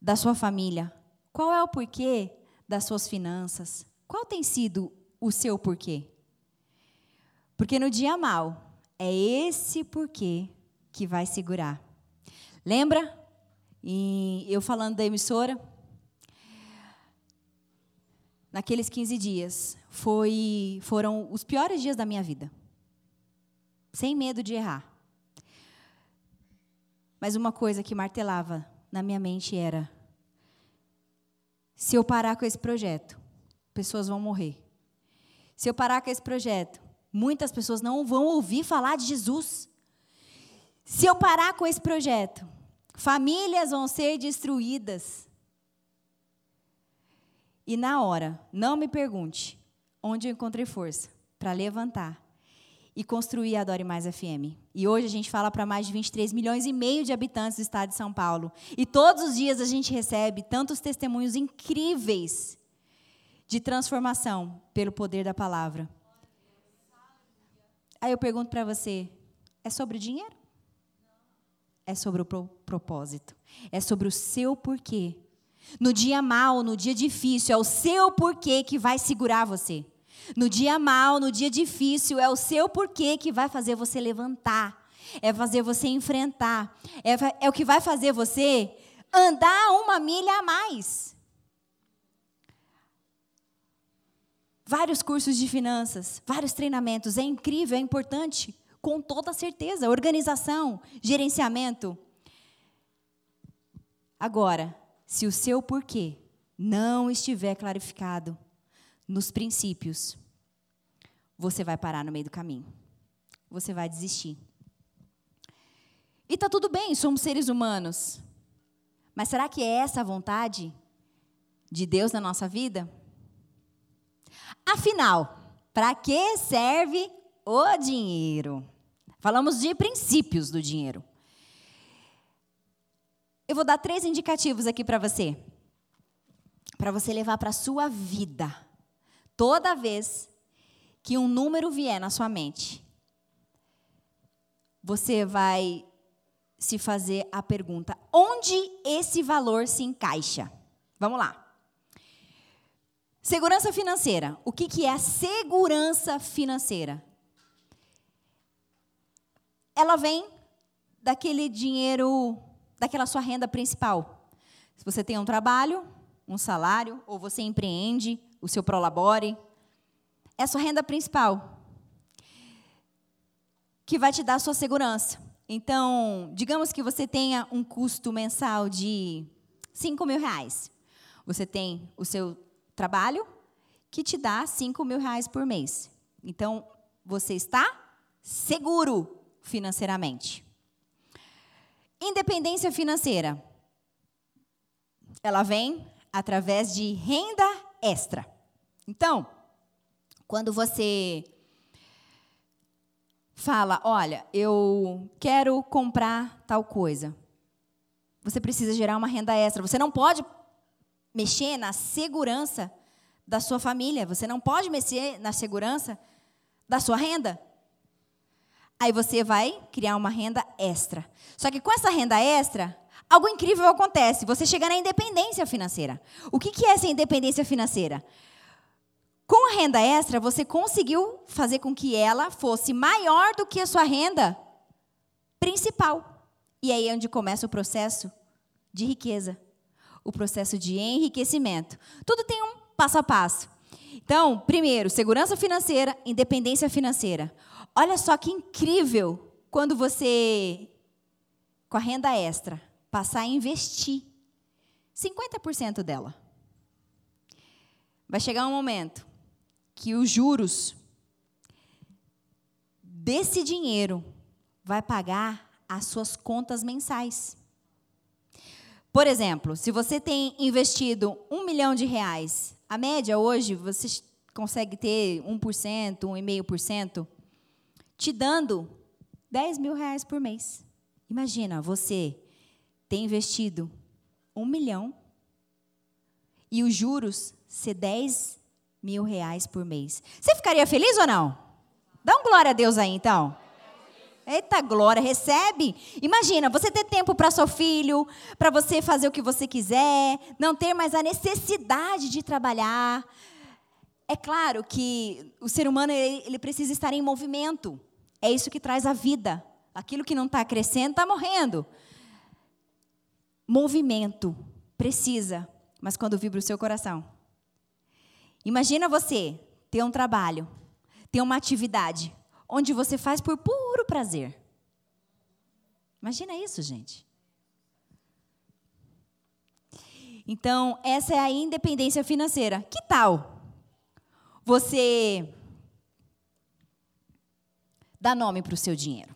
da sua família? Qual é o porquê das suas finanças? Qual tem sido o seu porquê? Porque no dia mal, é esse porquê que vai segurar. Lembra? E eu falando da emissora, naqueles 15 dias, foi, foram os piores dias da minha vida. Sem medo de errar. Mas uma coisa que martelava na minha mente era: se eu parar com esse projeto, pessoas vão morrer. Se eu parar com esse projeto, muitas pessoas não vão ouvir falar de Jesus. Se eu parar com esse projeto, famílias vão ser destruídas. E na hora, não me pergunte onde eu encontrei força para levantar e construir a Adore Mais FM. E hoje a gente fala para mais de 23 milhões e meio de habitantes do estado de São Paulo. E todos os dias a gente recebe tantos testemunhos incríveis de transformação pelo poder da palavra. Aí eu pergunto para você: é sobre dinheiro? É sobre o pro propósito. É sobre o seu porquê. No dia mal, no dia difícil, é o seu porquê que vai segurar você. No dia mal, no dia difícil, é o seu porquê que vai fazer você levantar, é fazer você enfrentar, é, é o que vai fazer você andar uma milha a mais. Vários cursos de finanças, vários treinamentos, é incrível, é importante, com toda certeza. Organização, gerenciamento. Agora, se o seu porquê não estiver clarificado, nos princípios, você vai parar no meio do caminho. Você vai desistir. E está tudo bem, somos seres humanos. Mas será que é essa a vontade de Deus na nossa vida? Afinal, para que serve o dinheiro? Falamos de princípios do dinheiro. Eu vou dar três indicativos aqui para você. Para você levar para a sua vida Toda vez que um número vier na sua mente, você vai se fazer a pergunta: onde esse valor se encaixa? Vamos lá. Segurança financeira. O que, que é a segurança financeira? Ela vem daquele dinheiro, daquela sua renda principal. Se você tem um trabalho, um salário, ou você empreende, o seu prolabore, é a sua renda principal, que vai te dar a sua segurança. Então, digamos que você tenha um custo mensal de 5 mil reais. Você tem o seu trabalho, que te dá 5 mil reais por mês. Então, você está seguro financeiramente. Independência financeira. Ela vem através de renda extra. Então, quando você fala, olha, eu quero comprar tal coisa, você precisa gerar uma renda extra. Você não pode mexer na segurança da sua família, você não pode mexer na segurança da sua renda. Aí você vai criar uma renda extra. Só que com essa renda extra, algo incrível acontece. Você chega na independência financeira. O que é essa independência financeira? Com a renda extra, você conseguiu fazer com que ela fosse maior do que a sua renda principal. E aí é onde começa o processo de riqueza, o processo de enriquecimento. Tudo tem um passo a passo. Então, primeiro, segurança financeira, independência financeira. Olha só que incrível quando você, com a renda extra, passar a investir 50% dela, vai chegar um momento que os juros desse dinheiro vai pagar as suas contas mensais. Por exemplo, se você tem investido um milhão de reais, a média hoje você consegue ter 1%, 1,5%, te dando 10 mil reais por mês. Imagina, você ter investido um milhão e os juros ser 10 mil reais por mês. Você ficaria feliz ou não? Dá um glória a Deus aí, então. Eita glória, recebe. Imagina, você ter tempo para seu filho, para você fazer o que você quiser, não ter mais a necessidade de trabalhar. É claro que o ser humano ele, ele precisa estar em movimento. É isso que traz a vida. Aquilo que não está crescendo está morrendo. Movimento precisa, mas quando vibra o seu coração. Imagina você ter um trabalho, ter uma atividade onde você faz por puro prazer. Imagina isso, gente. Então, essa é a independência financeira. Que tal você dar nome para o seu dinheiro?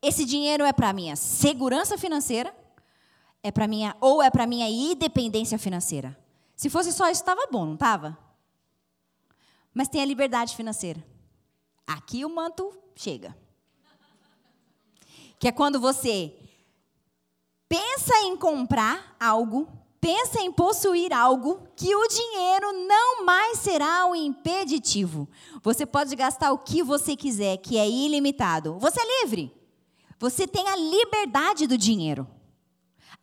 Esse dinheiro é para minha segurança financeira, é para minha ou é para minha independência financeira. Se fosse só isso, estava bom, não estava? Mas tem a liberdade financeira. Aqui o manto chega. Que é quando você pensa em comprar algo, pensa em possuir algo, que o dinheiro não mais será um impeditivo. Você pode gastar o que você quiser, que é ilimitado. Você é livre. Você tem a liberdade do dinheiro.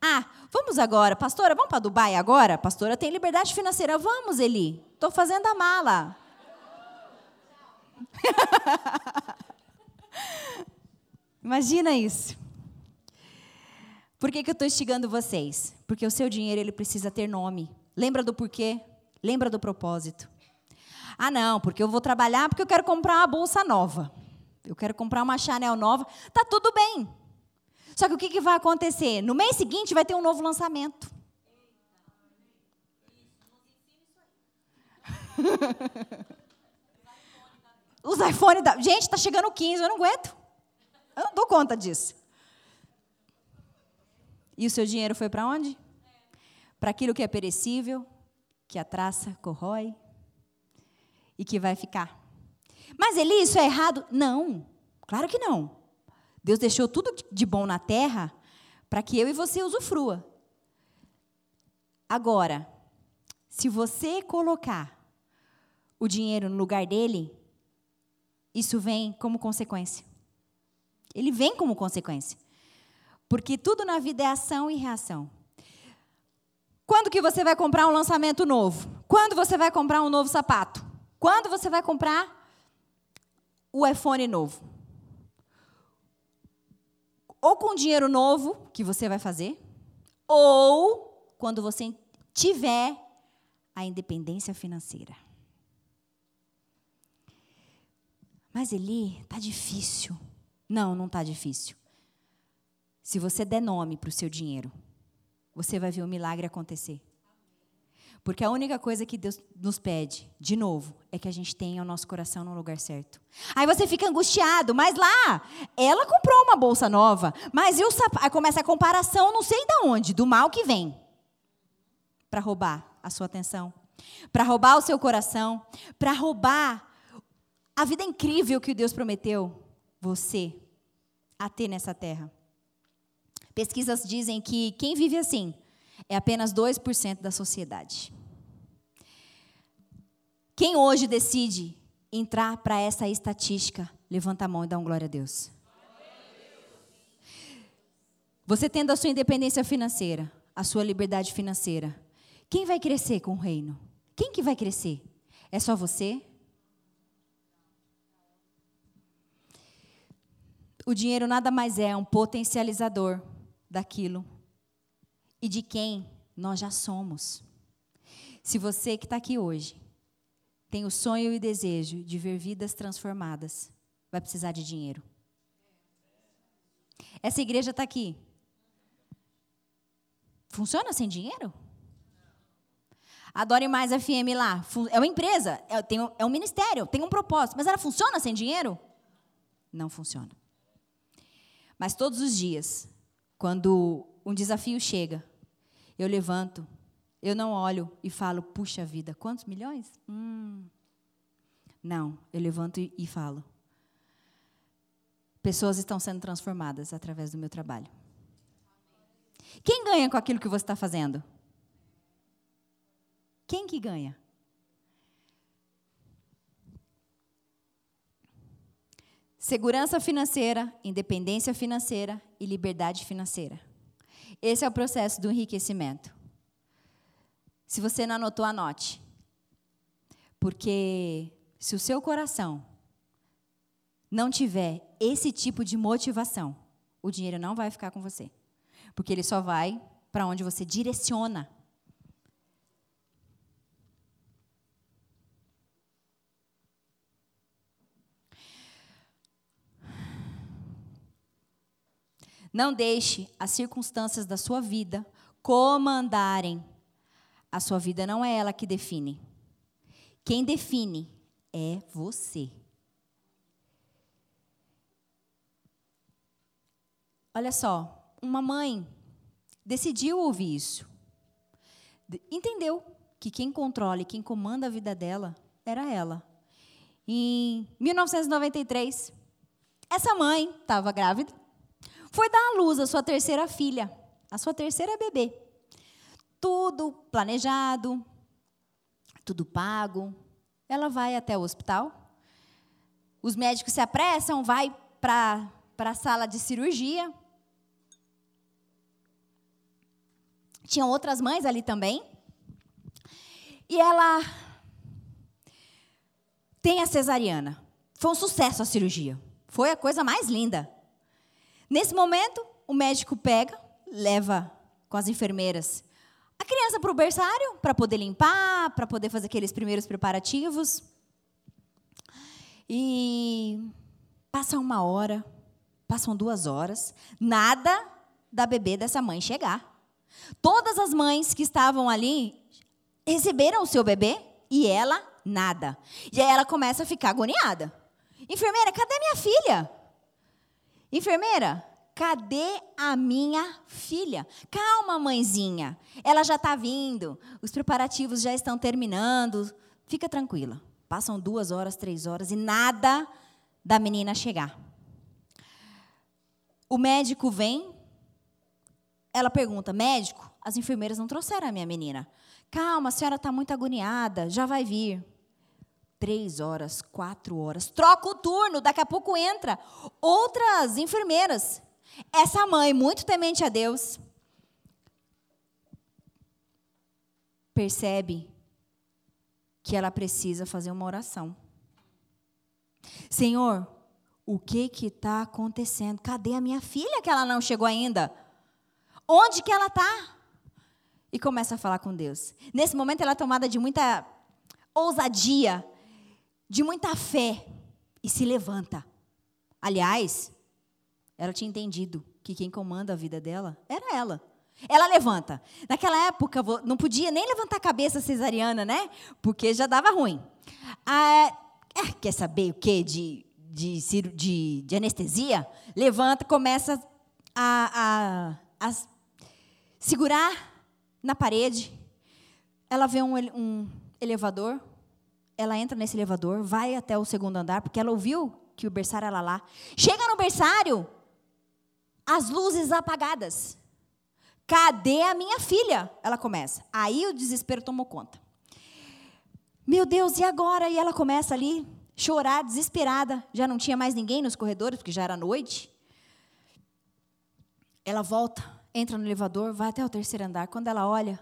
Ah, vamos agora, pastora, vamos para Dubai agora? Pastora tem liberdade financeira. Vamos, Eli. Estou fazendo a mala. Imagina isso. Por que, que eu estou instigando vocês? Porque o seu dinheiro ele precisa ter nome. Lembra do porquê? Lembra do propósito? Ah, não, porque eu vou trabalhar porque eu quero comprar uma bolsa nova. Eu quero comprar uma Chanel nova. Tá tudo bem. Só que o que, que vai acontecer? No mês seguinte vai ter um novo lançamento. Os iPhones da. Gente, está chegando o 15, eu não aguento. Eu não dou conta disso. E o seu dinheiro foi para onde? Para aquilo que é perecível, que a traça corrói e que vai ficar. Mas Eli, isso é errado? Não, claro que não. Deus deixou tudo de bom na terra para que eu e você usufrua. Agora, se você colocar o dinheiro no lugar dele, isso vem como consequência. Ele vem como consequência. Porque tudo na vida é ação e reação. Quando que você vai comprar um lançamento novo? Quando você vai comprar um novo sapato? Quando você vai comprar o iPhone novo? Ou com dinheiro novo que você vai fazer, ou quando você tiver a independência financeira. Mas Eli, tá difícil. Não, não tá difícil. Se você der nome para o seu dinheiro, você vai ver o milagre acontecer. Porque a única coisa que Deus nos pede, de novo, é que a gente tenha o nosso coração no lugar certo. Aí você fica angustiado, mas lá, ela comprou uma bolsa nova, mas e sapato? Aí começa a comparação, não sei de onde, do mal que vem, para roubar a sua atenção, para roubar o seu coração, para roubar a vida incrível que Deus prometeu você a ter nessa terra. Pesquisas dizem que quem vive assim é apenas 2% da sociedade. Quem hoje decide entrar para essa estatística, levanta a mão e dá um glória a Deus. Você tendo a sua independência financeira, a sua liberdade financeira, quem vai crescer com o reino? Quem que vai crescer? É só você? O dinheiro nada mais é um potencializador daquilo e de quem nós já somos. Se você que está aqui hoje tem o sonho e o desejo de ver vidas transformadas, vai precisar de dinheiro. Essa igreja está aqui. Funciona sem dinheiro? Adore Mais FM lá. É uma empresa, é, é um ministério, tem um propósito. Mas ela funciona sem dinheiro? Não funciona. Mas todos os dias, quando um desafio chega, eu levanto, eu não olho e falo, puxa vida, quantos milhões? Hum. Não, eu levanto e, e falo. Pessoas estão sendo transformadas através do meu trabalho. Quem ganha com aquilo que você está fazendo? Quem que ganha? Segurança financeira, independência financeira e liberdade financeira. Esse é o processo do enriquecimento. Se você não anotou, anote. Porque se o seu coração não tiver esse tipo de motivação, o dinheiro não vai ficar com você. Porque ele só vai para onde você direciona. Não deixe as circunstâncias da sua vida comandarem. A sua vida não é ela que define. Quem define é você. Olha só, uma mãe decidiu ouvir isso. Entendeu que quem controla e quem comanda a vida dela era ela. Em 1993, essa mãe estava grávida foi dar à luz a sua terceira filha, a sua terceira bebê. Tudo planejado, tudo pago. Ela vai até o hospital. Os médicos se apressam, vai para a sala de cirurgia. Tinham outras mães ali também. E ela tem a cesariana. Foi um sucesso a cirurgia. Foi a coisa mais linda. Nesse momento, o médico pega, leva com as enfermeiras a criança para o berçário, para poder limpar, para poder fazer aqueles primeiros preparativos. E passa uma hora, passam duas horas, nada da bebê dessa mãe chegar. Todas as mães que estavam ali receberam o seu bebê e ela nada. E aí ela começa a ficar agoniada. Enfermeira, cadê minha filha? Enfermeira, cadê a minha filha? Calma, mãezinha. Ela já está vindo. Os preparativos já estão terminando. Fica tranquila. Passam duas horas, três horas e nada da menina chegar. O médico vem. Ela pergunta: médico, as enfermeiras não trouxeram a minha menina. Calma, a senhora está muito agoniada. Já vai vir três horas, quatro horas. Troca o turno, daqui a pouco entra outras enfermeiras. Essa mãe, muito temente a Deus, percebe que ela precisa fazer uma oração. Senhor, o que que está acontecendo? Cadê a minha filha que ela não chegou ainda? Onde que ela está? E começa a falar com Deus. Nesse momento ela é tomada de muita ousadia de muita fé e se levanta. Aliás, ela tinha entendido que quem comanda a vida dela era ela. Ela levanta. Naquela época, não podia nem levantar a cabeça cesariana, né? Porque já dava ruim. Ah, é, quer saber o quê? De, de, de, de anestesia? Levanta, começa a, a, a, segurar na parede. Ela vê um, um elevador, ela entra nesse elevador, vai até o segundo andar, porque ela ouviu que o berçário era lá. Chega no berçário, as luzes apagadas. Cadê a minha filha? Ela começa. Aí o desespero tomou conta. Meu Deus, e agora? E ela começa ali chorar, desesperada. Já não tinha mais ninguém nos corredores, porque já era noite. Ela volta, entra no elevador, vai até o terceiro andar. Quando ela olha,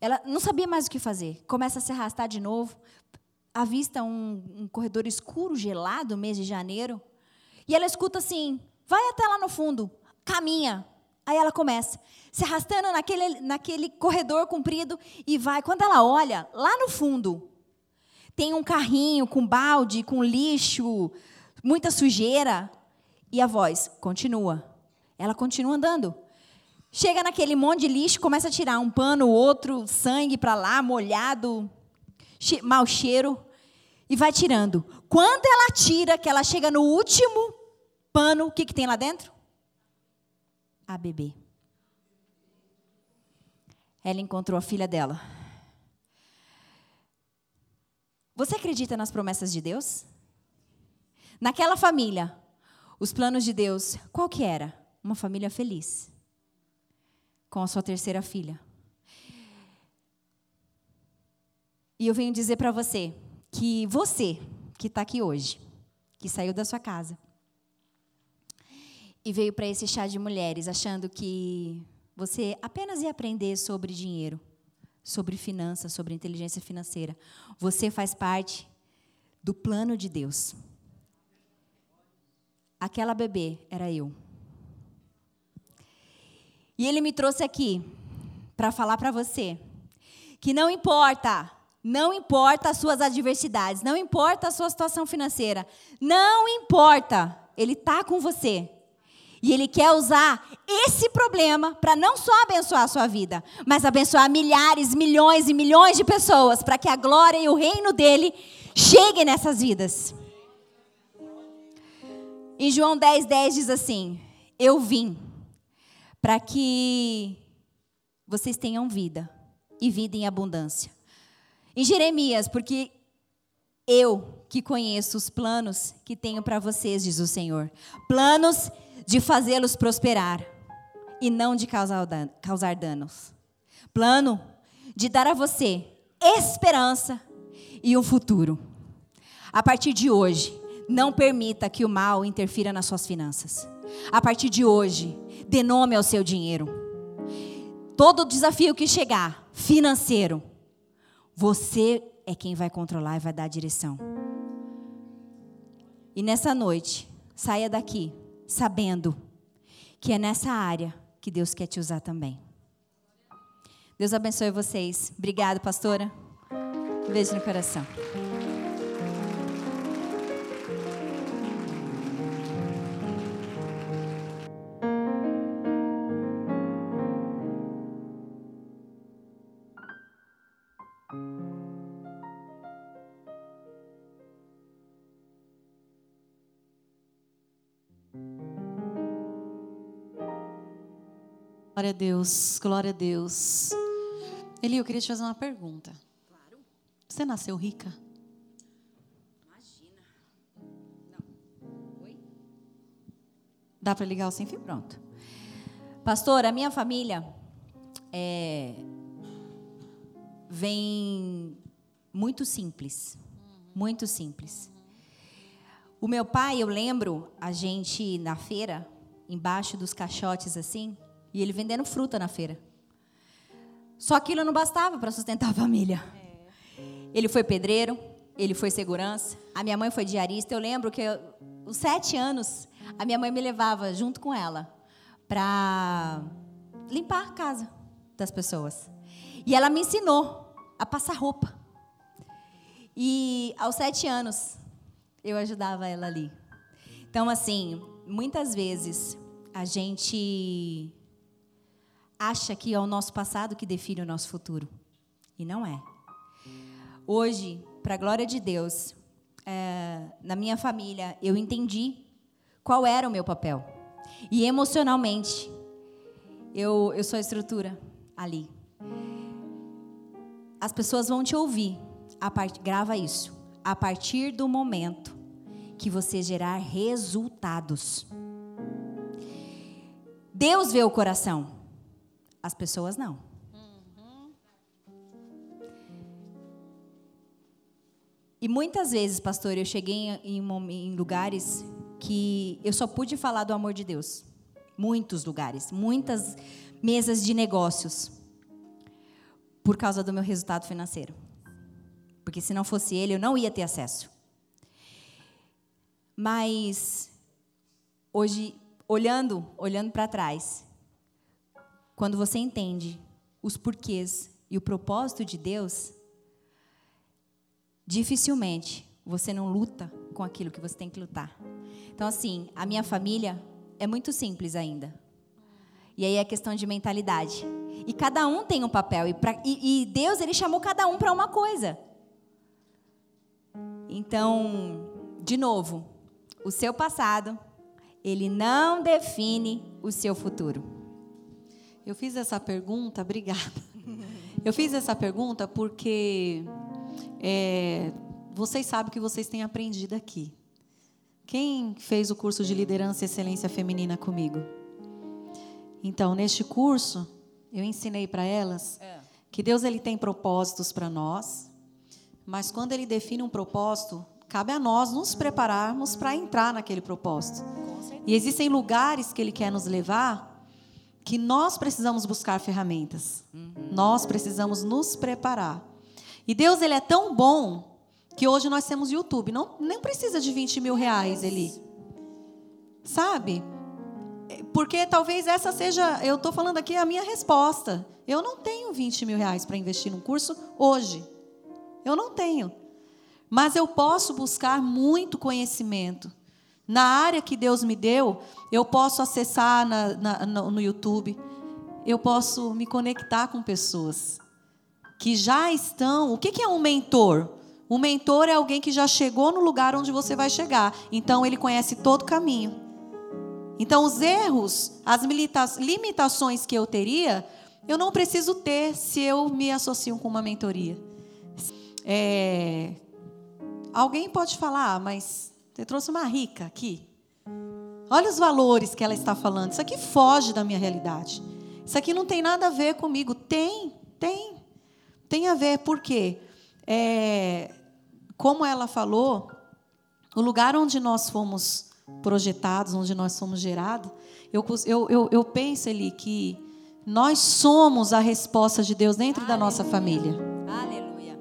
ela não sabia mais o que fazer. Começa a se arrastar de novo avista um, um corredor escuro, gelado, mês de janeiro, e ela escuta assim: vai até lá no fundo, caminha. Aí ela começa, se arrastando naquele, naquele corredor comprido e vai. Quando ela olha, lá no fundo, tem um carrinho com balde, com lixo, muita sujeira. E a voz continua. Ela continua andando. Chega naquele monte de lixo, começa a tirar um pano, outro, sangue para lá, molhado, che mau cheiro, e vai tirando. Quando ela tira, que ela chega no último pano, o que, que tem lá dentro? A bebê. Ela encontrou a filha dela. Você acredita nas promessas de Deus? Naquela família, os planos de Deus, qual que era? Uma família feliz. Com a sua terceira filha. E eu venho dizer para você que você, que está aqui hoje, que saiu da sua casa e veio para esse chá de mulheres achando que você apenas ia aprender sobre dinheiro, sobre finanças, sobre inteligência financeira. Você faz parte do plano de Deus. Aquela bebê era eu. E ele me trouxe aqui para falar para você que não importa, não importa as suas adversidades, não importa a sua situação financeira, não importa, ele está com você. E ele quer usar esse problema para não só abençoar a sua vida, mas abençoar milhares, milhões e milhões de pessoas, para que a glória e o reino dele cheguem nessas vidas. Em João 10, 10 diz assim: Eu vim para que vocês tenham vida e vida em abundância. Em Jeremias, porque eu que conheço os planos que tenho para vocês, diz o Senhor. Planos de fazê-los prosperar e não de causar danos. Plano de dar a você esperança e um futuro. A partir de hoje, não permita que o mal interfira nas suas finanças. A partir de hoje, dê nome ao seu dinheiro. Todo desafio que chegar, financeiro, você é quem vai controlar e vai dar a direção. E nessa noite, saia daqui sabendo que é nessa área que Deus quer te usar também. Deus abençoe vocês. Obrigada, pastora. Um beijo no coração. Glória a Deus, glória a Deus. Eli, eu queria te fazer uma pergunta. Claro. Você nasceu rica? Imagina. Não. Oi? Dá para ligar o sem fio? Pronto. Pastor, a minha família é, vem muito simples. Muito simples. O meu pai, eu lembro a gente na feira, embaixo dos caixotes assim, e ele vendendo fruta na feira. Só aquilo não bastava para sustentar a família. Ele foi pedreiro, ele foi segurança, a minha mãe foi diarista. Eu lembro que, eu, os sete anos, a minha mãe me levava junto com ela para limpar a casa das pessoas. E ela me ensinou a passar roupa. E aos sete anos, eu ajudava ela ali. Então, assim, muitas vezes a gente acha que é o nosso passado que define o nosso futuro. E não é. Hoje, para a glória de Deus, é, na minha família, eu entendi qual era o meu papel. E emocionalmente, eu, eu sou a estrutura ali. As pessoas vão te ouvir. Part... Grava isso. A partir do momento que você gerar resultados. Deus vê o coração. As pessoas não. Uhum. E muitas vezes, pastor, eu cheguei em, em, lugares que eu só pude falar do amor de Deus. Muitos lugares, muitas mesas de negócios. Por causa do meu resultado financeiro. Porque se não fosse ele, eu não ia ter acesso. Mas hoje, olhando, olhando para trás, quando você entende os porquês e o propósito de Deus, dificilmente você não luta com aquilo que você tem que lutar. Então, assim, a minha família é muito simples ainda. E aí é questão de mentalidade. E cada um tem um papel. E, pra, e, e Deus, Ele chamou cada um para uma coisa. Então, de novo, o seu passado, ele não define o seu futuro. Eu fiz essa pergunta, obrigada. Eu fiz essa pergunta porque é, vocês sabem que vocês têm aprendido aqui. Quem fez o curso de liderança e excelência feminina comigo? Então, neste curso, eu ensinei para elas é. que Deus ele tem propósitos para nós, mas quando ele define um propósito, cabe a nós nos prepararmos para entrar naquele propósito. E existem lugares que ele quer nos levar que nós precisamos buscar ferramentas. Uhum. Nós precisamos nos preparar. E Deus ele é tão bom que hoje nós temos YouTube. Não, nem precisa de 20 mil reais, Eli. Sabe? Porque talvez essa seja, eu estou falando aqui a minha resposta. Eu não tenho 20 mil reais para investir num curso hoje. Eu não tenho. Mas eu posso buscar muito conhecimento. Na área que Deus me deu, eu posso acessar na, na, no YouTube, eu posso me conectar com pessoas que já estão. O que é um mentor? O mentor é alguém que já chegou no lugar onde você vai chegar. Então, ele conhece todo o caminho. Então, os erros, as limitações que eu teria, eu não preciso ter se eu me associo com uma mentoria. É... Alguém pode falar, ah, mas você trouxe uma rica aqui. Olha os valores que ela está falando. Isso aqui foge da minha realidade. Isso aqui não tem nada a ver comigo. Tem, tem. Tem a ver, por quê? É, como ela falou, o lugar onde nós fomos projetados, onde nós fomos gerados, eu, eu, eu, eu penso ali que nós somos a resposta de Deus dentro Aleluia. da nossa família. Aleluia.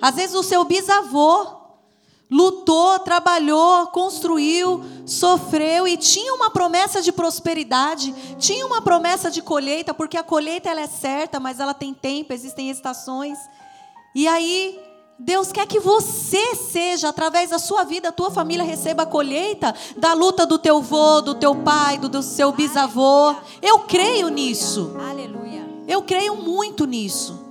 Às vezes o seu bisavô lutou, trabalhou, construiu, sofreu e tinha uma promessa de prosperidade, tinha uma promessa de colheita, porque a colheita ela é certa, mas ela tem tempo, existem estações. E aí Deus quer que você seja, através da sua vida, a tua família receba a colheita da luta do teu vô, do teu pai, do, do seu bisavô. Eu creio nisso. Aleluia. Eu creio muito nisso.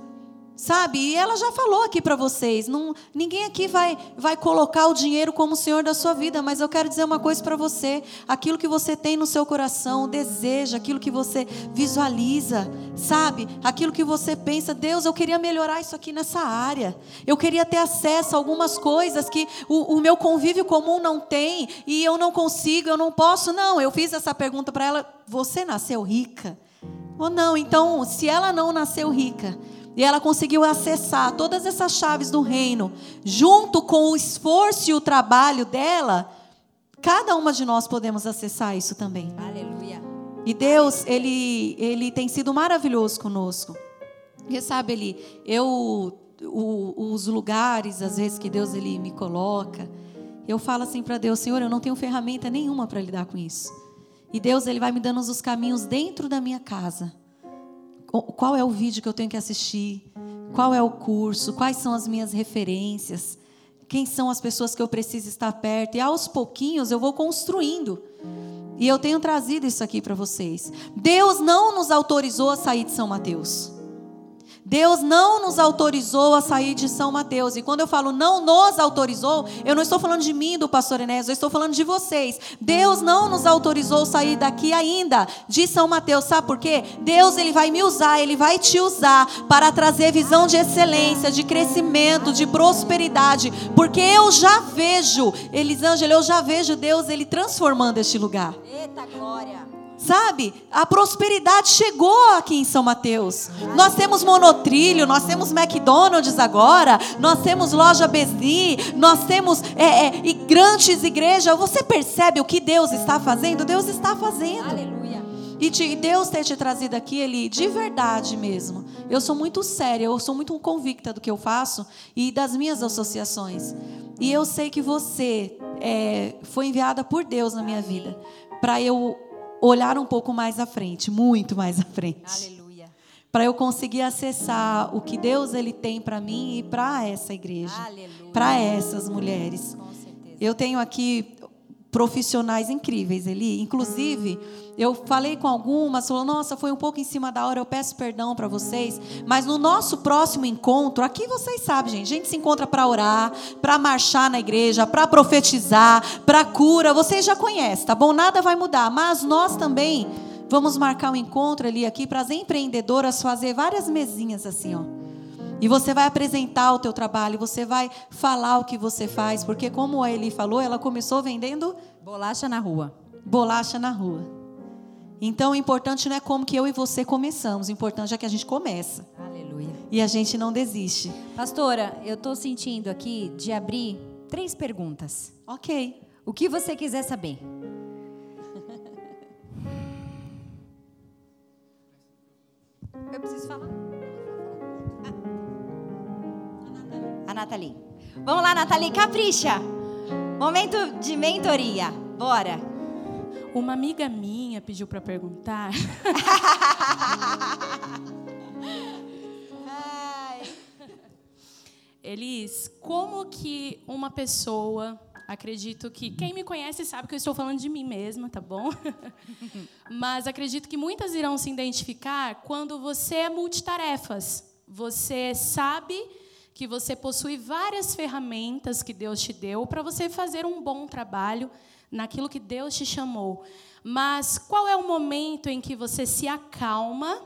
Sabe? E ela já falou aqui para vocês, não, ninguém aqui vai vai colocar o dinheiro como o senhor da sua vida, mas eu quero dizer uma coisa para você, aquilo que você tem no seu coração, o desejo, aquilo que você visualiza, sabe? Aquilo que você pensa, Deus, eu queria melhorar isso aqui nessa área. Eu queria ter acesso a algumas coisas que o, o meu convívio comum não tem e eu não consigo, eu não posso. Não, eu fiz essa pergunta para ela, você nasceu rica? Ou não? Então, se ela não nasceu rica, e ela conseguiu acessar todas essas chaves do reino, junto com o esforço e o trabalho dela. Cada uma de nós podemos acessar isso também. Aleluia. E Deus, ele, ele tem sido maravilhoso conosco. Porque sabe, ele, eu, o, os lugares, às vezes que Deus ele me coloca, eu falo assim para Deus, Senhor, eu não tenho ferramenta nenhuma para lidar com isso. E Deus ele vai me dando os caminhos dentro da minha casa qual é o vídeo que eu tenho que assistir, qual é o curso, quais são as minhas referências, quem são as pessoas que eu preciso estar perto. E aos pouquinhos eu vou construindo. E eu tenho trazido isso aqui para vocês. Deus não nos autorizou a sair de São Mateus. Deus não nos autorizou a sair de São Mateus. E quando eu falo não nos autorizou, eu não estou falando de mim, do pastor Enés, eu estou falando de vocês. Deus não nos autorizou a sair daqui ainda de São Mateus. Sabe por quê? Deus ele vai me usar, ele vai te usar para trazer visão de excelência, de crescimento, de prosperidade, porque eu já vejo, Elisângela, eu já vejo Deus ele transformando este lugar. Eita glória. Sabe? A prosperidade chegou aqui em São Mateus. Nós temos monotrilho, nós temos McDonald's agora, nós temos loja Besni, nós temos é, é, grandes igrejas. Você percebe o que Deus está fazendo? Deus está fazendo. Aleluia. E de Deus ter te trazido aqui, Ele, de verdade mesmo. Eu sou muito séria, eu sou muito convicta do que eu faço e das minhas associações. E eu sei que você é, foi enviada por Deus na minha vida para eu olhar um pouco mais à frente, muito mais à frente. Aleluia. Para eu conseguir acessar o que Deus ele tem para mim e para essa igreja, para essas mulheres. Com certeza. Eu tenho aqui profissionais incríveis, Eli. Inclusive, eu falei com algumas, falou: "Nossa, foi um pouco em cima da hora, eu peço perdão para vocês". Mas no nosso próximo encontro, aqui vocês sabem, gente, a gente se encontra para orar, para marchar na igreja, para profetizar, para cura, vocês já conhecem, tá bom? Nada vai mudar, mas nós também vamos marcar um encontro ali aqui para as empreendedoras fazer várias mesinhas assim, ó. E você vai apresentar o teu trabalho, você vai falar o que você faz, porque como a Eli falou, ela começou vendendo bolacha na rua. Bolacha na rua. Então, o importante não é como que eu e você começamos, o importante é que a gente começa. Aleluia. E a gente não desiste. Pastora, eu estou sentindo aqui de abrir três perguntas. Ok. O que você quiser saber. Eu preciso falar? Nathalie. Vamos lá, Nathalie, capricha. Momento de mentoria. Bora. Uma amiga minha pediu para perguntar. Elis, como que uma pessoa, acredito que quem me conhece sabe que eu estou falando de mim mesma, tá bom? Mas acredito que muitas irão se identificar quando você é multitarefas. Você sabe que você possui várias ferramentas que Deus te deu para você fazer um bom trabalho naquilo que Deus te chamou. Mas qual é o momento em que você se acalma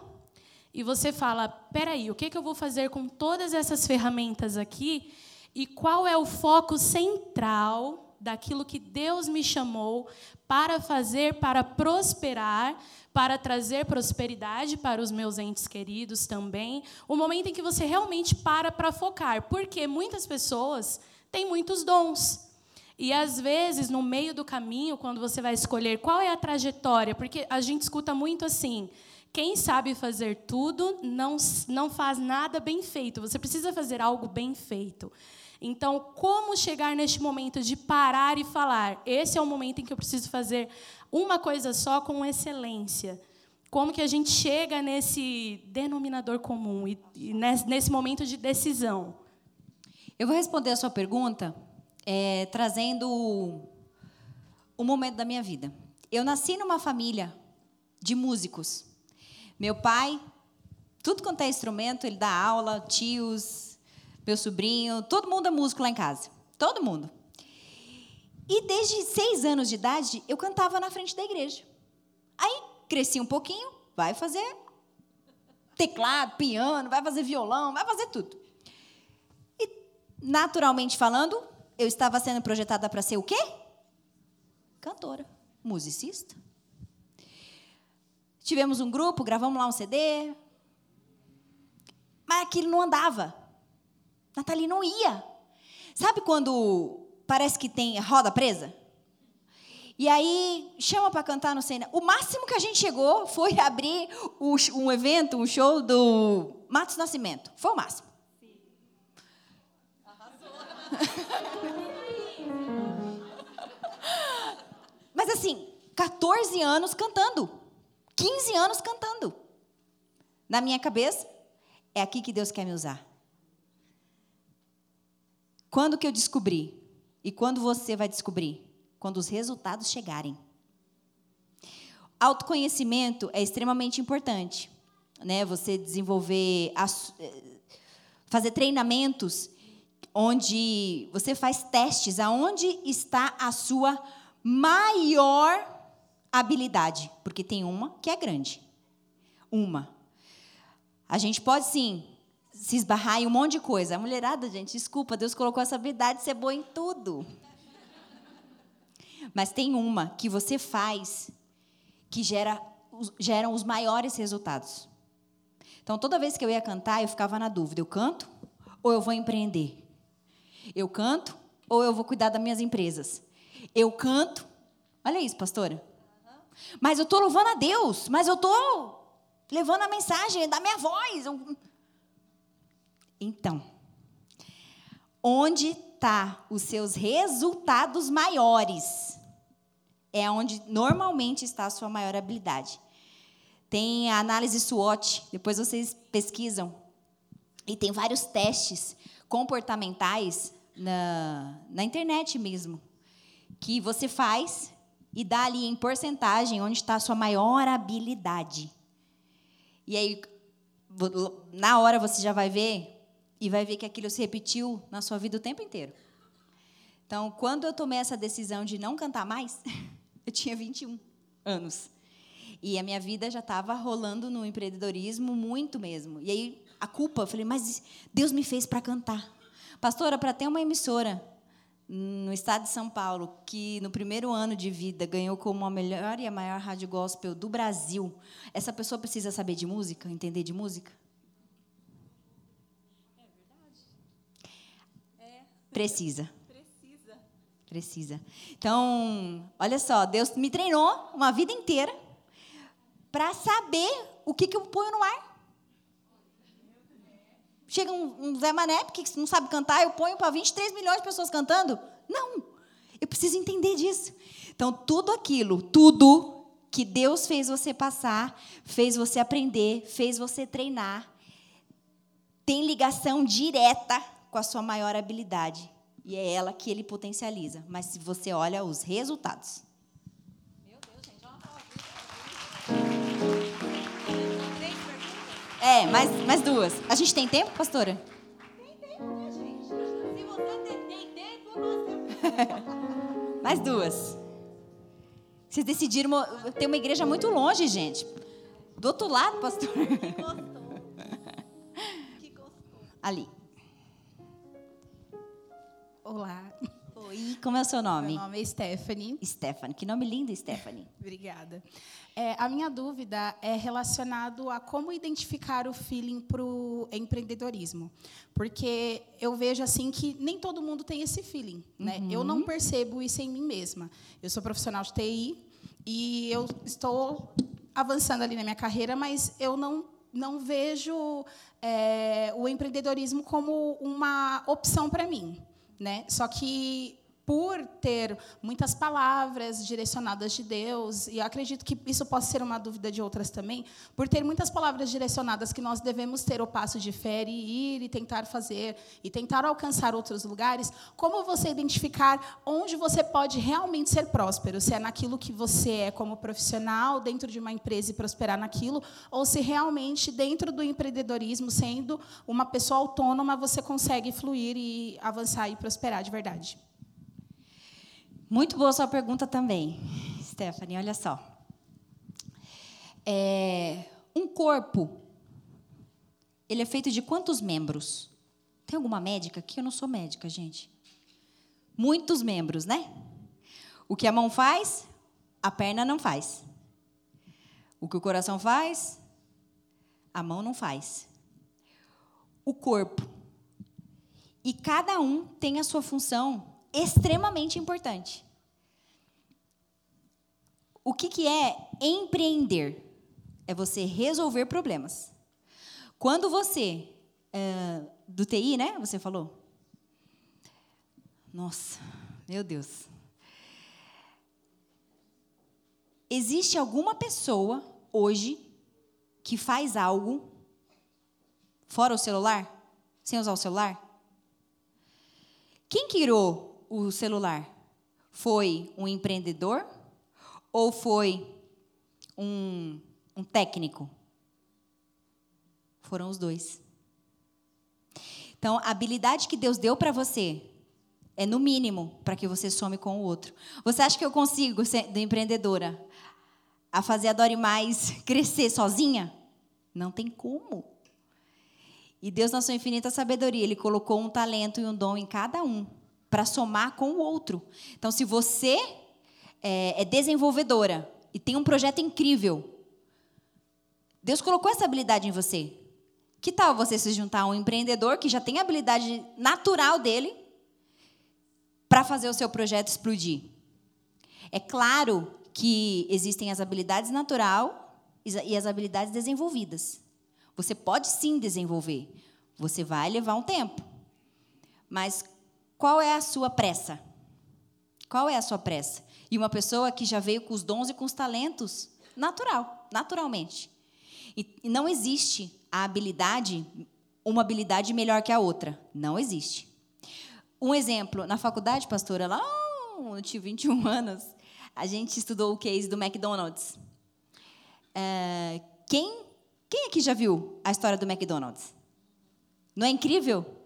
e você fala: peraí, o que, que eu vou fazer com todas essas ferramentas aqui? E qual é o foco central daquilo que Deus me chamou para fazer, para prosperar, para trazer prosperidade para os meus entes queridos também? O momento em que você realmente para para focar. Porque muitas pessoas têm muitos dons. E às vezes, no meio do caminho, quando você vai escolher qual é a trajetória, porque a gente escuta muito assim: quem sabe fazer tudo não, não faz nada bem feito. Você precisa fazer algo bem feito. Então, como chegar neste momento de parar e falar? Esse é o momento em que eu preciso fazer uma coisa só com excelência. Como que a gente chega nesse denominador comum e, e nesse momento de decisão? Eu vou responder a sua pergunta é, trazendo o momento da minha vida. Eu nasci numa família de músicos. Meu pai, tudo quanto é instrumento, ele dá aula, tios, meu sobrinho, todo mundo é músico lá em casa. Todo mundo. E desde seis anos de idade, eu cantava na frente da igreja. Aí cresci um pouquinho, vai fazer teclado, piano, vai fazer violão, vai fazer tudo. E, naturalmente falando, eu estava sendo projetada para ser o quê? Cantora, musicista. Tivemos um grupo, gravamos lá um CD. Mas aquilo não andava. Nathalie não ia. Sabe quando parece que tem roda presa? E aí chama para cantar no cena. O máximo que a gente chegou foi abrir um evento, um show do Matos Nascimento. Foi o máximo. Mas assim, 14 anos cantando. 15 anos cantando. Na minha cabeça, é aqui que Deus quer me usar. Quando que eu descobri? E quando você vai descobrir? Quando os resultados chegarem. Autoconhecimento é extremamente importante, né? Você desenvolver, fazer treinamentos onde você faz testes aonde está a sua maior habilidade, porque tem uma que é grande. Uma. A gente pode sim se esbarrar em um monte de coisa. A mulherada, gente, desculpa, Deus colocou essa habilidade de ser boa em tudo. Mas tem uma que você faz que gera, geram os maiores resultados. Então, toda vez que eu ia cantar, eu ficava na dúvida: eu canto ou eu vou empreender? Eu canto ou eu vou cuidar das minhas empresas? Eu canto. Olha isso, pastora. Mas eu estou louvando a Deus, mas eu estou levando a mensagem da minha voz. Então, onde está os seus resultados maiores? É onde normalmente está a sua maior habilidade. Tem a análise SWOT, depois vocês pesquisam. E tem vários testes comportamentais na, na internet mesmo que você faz e dá ali em porcentagem onde está a sua maior habilidade. E aí, na hora você já vai ver e vai ver que aquilo se repetiu na sua vida o tempo inteiro. Então, quando eu tomei essa decisão de não cantar mais, eu tinha 21 anos. E a minha vida já estava rolando no empreendedorismo muito mesmo. E aí, a culpa, eu falei, mas Deus me fez para cantar. Pastora, para ter uma emissora no estado de São Paulo, que no primeiro ano de vida ganhou como a melhor e a maior rádio gospel do Brasil, essa pessoa precisa saber de música, entender de música? É verdade. É. Precisa. Precisa. Precisa. Então, olha só, Deus me treinou uma vida inteira para saber o que, que eu ponho no ar. Chega um, um Zé Mané, que não sabe cantar, eu ponho para 23 milhões de pessoas cantando? Não. Eu preciso entender disso. Então, tudo aquilo, tudo que Deus fez você passar, fez você aprender, fez você treinar, tem ligação direta com a sua maior habilidade. E é ela que ele potencializa. Mas se você olha os resultados. É, mais, mais duas. A gente tem tempo, pastora? Tem tempo, né, gente? Se você tem tempo, mais duas. Vocês decidiram ter uma igreja muito longe, gente. Do outro lado, pastor. Que gostou. Que gostou. Ali. Olá. Oi, como é o seu nome? Meu nome é Stephanie. Stephanie, que nome lindo, Stephanie. Obrigada. É, a minha dúvida é relacionado a como identificar o feeling para o empreendedorismo, porque eu vejo assim que nem todo mundo tem esse feeling, né? Uhum. Eu não percebo isso em mim mesma. Eu sou profissional de TI e eu estou avançando ali na minha carreira, mas eu não não vejo é, o empreendedorismo como uma opção para mim, né? Só que por ter muitas palavras direcionadas de Deus, e acredito que isso possa ser uma dúvida de outras também, por ter muitas palavras direcionadas que nós devemos ter o passo de fé e ir e tentar fazer, e tentar alcançar outros lugares, como você identificar onde você pode realmente ser próspero? Se é naquilo que você é como profissional, dentro de uma empresa e prosperar naquilo, ou se realmente dentro do empreendedorismo, sendo uma pessoa autônoma, você consegue fluir e avançar e prosperar de verdade. Muito boa sua pergunta também, Stephanie. Olha só. É, um corpo, ele é feito de quantos membros? Tem alguma médica aqui? Eu não sou médica, gente. Muitos membros, né? O que a mão faz, a perna não faz. O que o coração faz, a mão não faz. O corpo. E cada um tem a sua função extremamente importante. O que, que é empreender? É você resolver problemas. Quando você, é, do TI, né? Você falou? Nossa, meu Deus. Existe alguma pessoa hoje que faz algo fora o celular? Sem usar o celular? Quem criou o celular? Foi um empreendedor ou foi um, um técnico? Foram os dois. Então, a habilidade que Deus deu para você é no mínimo para que você some com o outro. Você acha que eu consigo, sendo empreendedora, a fazer a Dori Mais crescer sozinha? Não tem como. E Deus, na sua infinita sabedoria, Ele colocou um talento e um dom em cada um para somar com o outro. Então, se você é, é desenvolvedora e tem um projeto incrível, Deus colocou essa habilidade em você. Que tal você se juntar a um empreendedor que já tem a habilidade natural dele para fazer o seu projeto explodir? É claro que existem as habilidades natural e as habilidades desenvolvidas. Você pode sim desenvolver. Você vai levar um tempo. Mas qual é a sua pressa? Qual é a sua pressa? E uma pessoa que já veio com os dons e com os talentos, natural, naturalmente. E não existe a habilidade, uma habilidade melhor que a outra. Não existe. Um exemplo, na faculdade, pastora, lá eu tive 21 anos, a gente estudou o case do McDonald's. É, quem, quem aqui já viu a história do McDonald's? Não é incrível?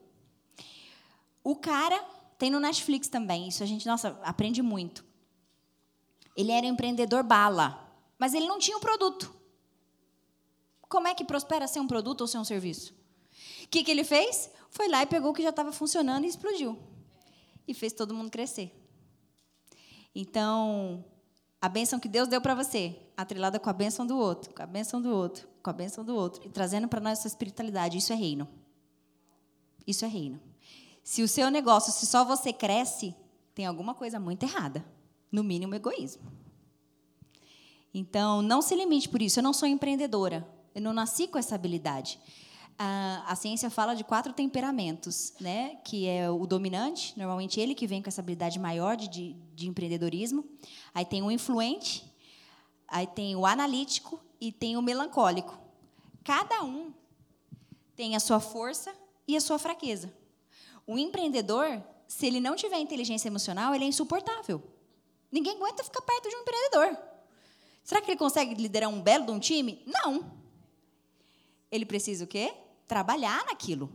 O cara tem no Netflix também. Isso a gente, nossa, aprende muito. Ele era um empreendedor bala, mas ele não tinha um produto. Como é que prospera sem um produto ou sem um serviço? O que, que ele fez? Foi lá e pegou o que já estava funcionando e explodiu. E fez todo mundo crescer. Então, a bênção que Deus deu para você, atrelada com a bênção do outro, com a bênção do outro, com a bênção do outro, e trazendo para nós essa espiritualidade, isso é reino. Isso é reino. Se o seu negócio, se só você cresce, tem alguma coisa muito errada. No mínimo, egoísmo. Então, não se limite por isso. Eu não sou empreendedora. Eu não nasci com essa habilidade. A, a ciência fala de quatro temperamentos, né? Que é o dominante, normalmente ele que vem com essa habilidade maior de, de, de empreendedorismo. Aí tem o influente, aí tem o analítico e tem o melancólico. Cada um tem a sua força e a sua fraqueza. O empreendedor, se ele não tiver inteligência emocional, ele é insuportável. Ninguém aguenta ficar perto de um empreendedor. Será que ele consegue liderar um belo de um time? Não. Ele precisa o quê? Trabalhar naquilo.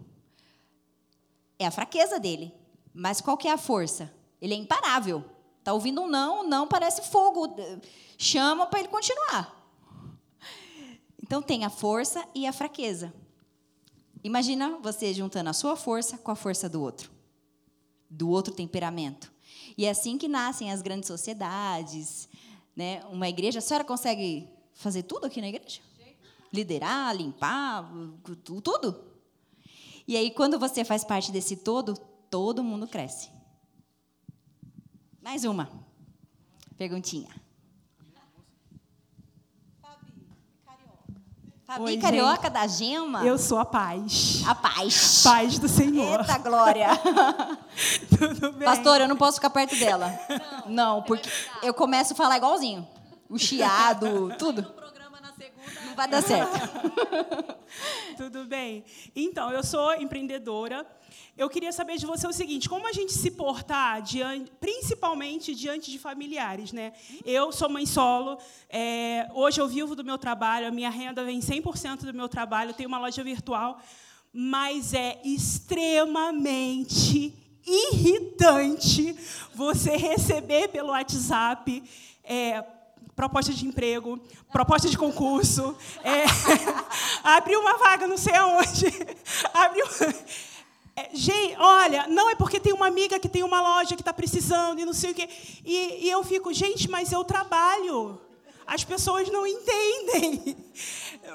É a fraqueza dele. Mas qual que é a força? Ele é imparável. Está ouvindo um não, não parece fogo. Chama para ele continuar. Então tem a força e a fraqueza. Imagina você juntando a sua força com a força do outro, do outro temperamento. E é assim que nascem as grandes sociedades. Né? Uma igreja, a senhora consegue fazer tudo aqui na igreja? Liderar, limpar, tudo? E aí, quando você faz parte desse todo, todo mundo cresce. Mais uma perguntinha. Fabi Oi, Carioca gente. da Gema? Eu sou a paz. A paz. Paz do Senhor. Eita, Glória. Tudo bem? Pastor, eu não posso ficar perto dela. Não, porque eu começo a falar igualzinho. O chiado, tudo. Vai dar certo. Tudo bem. Então, eu sou empreendedora. Eu queria saber de você o seguinte: como a gente se portar, diante, principalmente diante de familiares, né? Eu sou mãe solo. É, hoje eu vivo do meu trabalho. A minha renda vem 100% do meu trabalho. Tenho uma loja virtual, mas é extremamente irritante você receber pelo WhatsApp. É, proposta de emprego, proposta de concurso, é, abriu uma vaga não sei aonde, abriu. É, gente, olha, não é porque tem uma amiga que tem uma loja que está precisando e não sei o quê. E, e eu fico, gente, mas eu trabalho. As pessoas não entendem.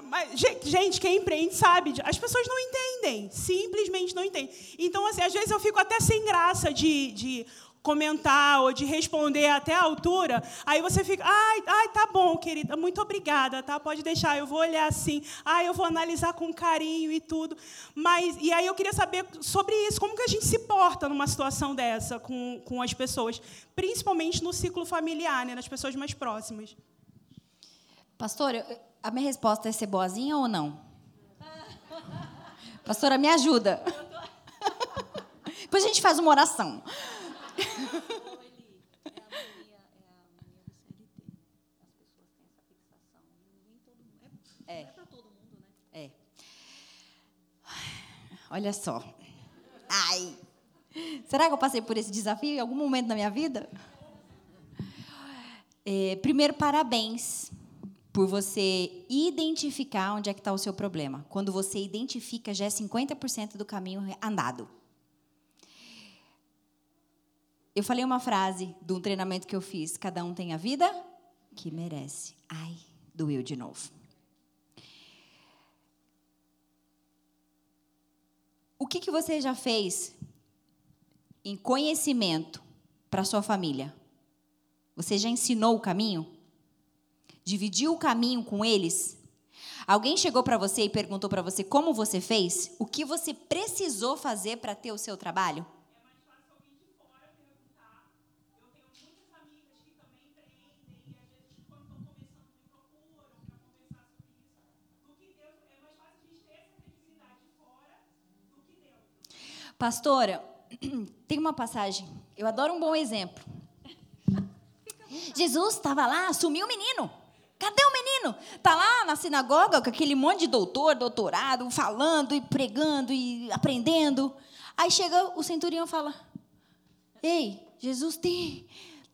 Mas, gente, quem empreende sabe, as pessoas não entendem, simplesmente não entendem. Então, assim, às vezes eu fico até sem graça de, de comentar ou de responder até a altura, aí você fica, ai, ai, tá bom, querida, muito obrigada, tá? Pode deixar, eu vou olhar assim, ai, eu vou analisar com carinho e tudo. Mas, e aí eu queria saber sobre isso, como que a gente se porta numa situação dessa com, com as pessoas, principalmente no ciclo familiar, né, nas pessoas mais próximas. Pastora, a minha resposta é ser boazinha ou não? Pastora, me ajuda. Depois a gente faz uma oração. É. É. Olha só. Ai. Será que eu passei por esse desafio em algum momento da minha vida? É, primeiro, parabéns por você identificar onde é que está o seu problema. Quando você identifica, já é 50% do caminho andado. Eu falei uma frase de um treinamento que eu fiz: cada um tem a vida que merece. Ai, doeu de novo. O que, que você já fez em conhecimento para sua família? Você já ensinou o caminho? Dividiu o caminho com eles? Alguém chegou para você e perguntou para você como você fez? O que você precisou fazer para ter o seu trabalho? Pastora, tem uma passagem, eu adoro um bom exemplo. Jesus estava lá, sumiu o menino. Cadê o menino? Tá lá na sinagoga com aquele monte de doutor, doutorado, falando e pregando e aprendendo. Aí chega o centurião e fala: Ei, Jesus tem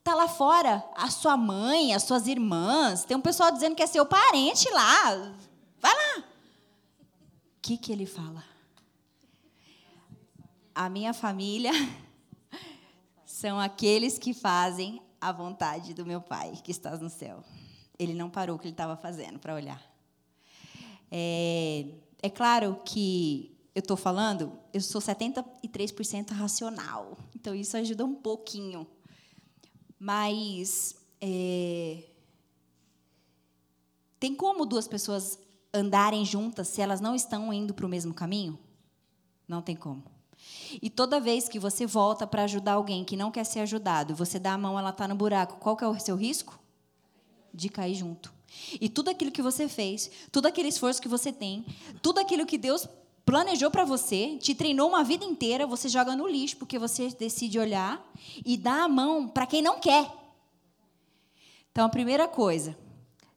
tá lá fora, a sua mãe, as suas irmãs, tem um pessoal dizendo que é seu parente lá. Vai lá. O que que ele fala? A minha família são aqueles que fazem a vontade do meu Pai que está no céu. Ele não parou o que ele estava fazendo para olhar. É, é claro que eu estou falando, eu sou 73% racional, então isso ajuda um pouquinho. Mas é, tem como duas pessoas andarem juntas se elas não estão indo para o mesmo caminho? Não tem como. E toda vez que você volta para ajudar alguém que não quer ser ajudado, você dá a mão, ela está no buraco, qual que é o seu risco? De cair junto. E tudo aquilo que você fez, todo aquele esforço que você tem, tudo aquilo que Deus planejou para você, te treinou uma vida inteira, você joga no lixo porque você decide olhar e dar a mão para quem não quer. Então, a primeira coisa,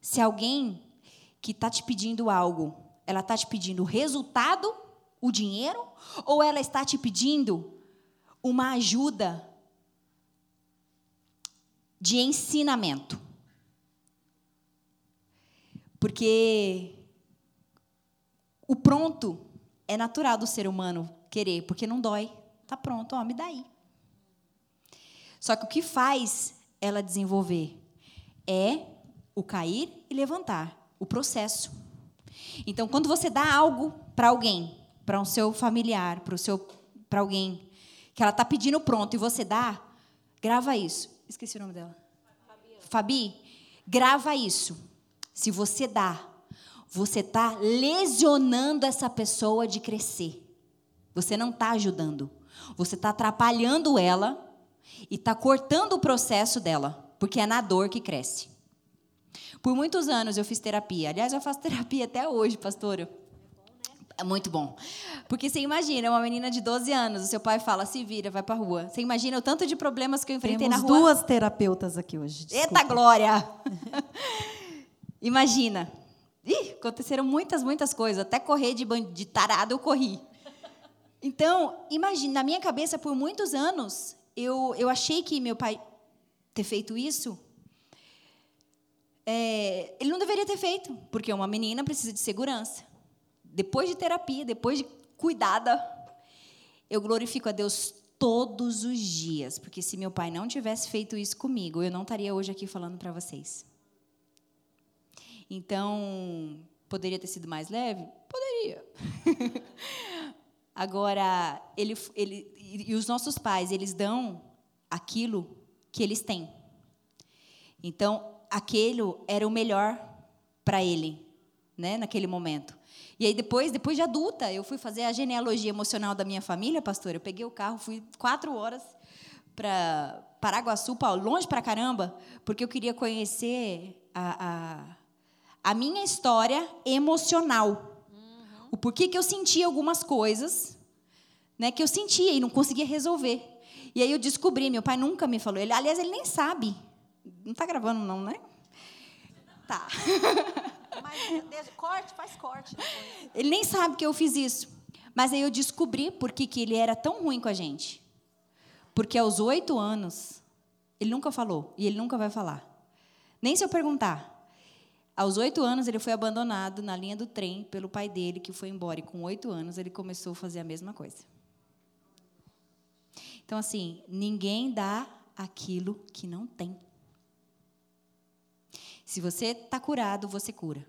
se alguém que está te pedindo algo, ela está te pedindo resultado, o dinheiro, ou ela está te pedindo uma ajuda de ensinamento? Porque o pronto é natural do ser humano querer, porque não dói. Tá pronto, ó, me dá aí. Só que o que faz ela desenvolver é o cair e levantar, o processo. Então, quando você dá algo para alguém, para um seu familiar, para o seu para alguém que ela está pedindo pronto e você dá, grava isso. Esqueci o nome dela. Fabi, grava isso. Se você dá, você está lesionando essa pessoa de crescer. Você não está ajudando. Você está atrapalhando ela e está cortando o processo dela, porque é na dor que cresce. Por muitos anos eu fiz terapia. Aliás, eu faço terapia até hoje, pastora. É muito bom. Porque você imagina, uma menina de 12 anos, o seu pai fala, se vira, vai pra rua. Você imagina o tanto de problemas que eu enfrentei Temos na rua? duas terapeutas aqui hoje. Eita desculpa. glória! imagina. Ih, aconteceram muitas, muitas coisas. Até correr de, de tarado eu corri. Então, imagina, na minha cabeça, por muitos anos, eu, eu achei que meu pai ter feito isso, é, ele não deveria ter feito, porque uma menina precisa de segurança. Depois de terapia, depois de cuidada, eu glorifico a Deus todos os dias, porque se meu pai não tivesse feito isso comigo, eu não estaria hoje aqui falando para vocês. Então, poderia ter sido mais leve? Poderia. Agora, ele, ele, e os nossos pais, eles dão aquilo que eles têm. Então, aquilo era o melhor para ele, né, naquele momento. E aí depois, depois de adulta, eu fui fazer a genealogia emocional da minha família, pastor. Eu peguei o carro, fui quatro horas para Paraguaçu, Paulo, longe para caramba, porque eu queria conhecer a, a, a minha história emocional. O porquê que eu sentia algumas coisas, né, que eu sentia e não conseguia resolver. E aí eu descobri, meu pai nunca me falou. Ele, aliás, ele nem sabe. Não está gravando não, né? Tá. Mas corte, faz corte. Ele nem sabe que eu fiz isso. Mas aí eu descobri por que, que ele era tão ruim com a gente. Porque aos oito anos, ele nunca falou e ele nunca vai falar. Nem se eu perguntar. Aos oito anos, ele foi abandonado na linha do trem pelo pai dele, que foi embora. E com oito anos, ele começou a fazer a mesma coisa. Então, assim, ninguém dá aquilo que não tem. Se você está curado, você cura.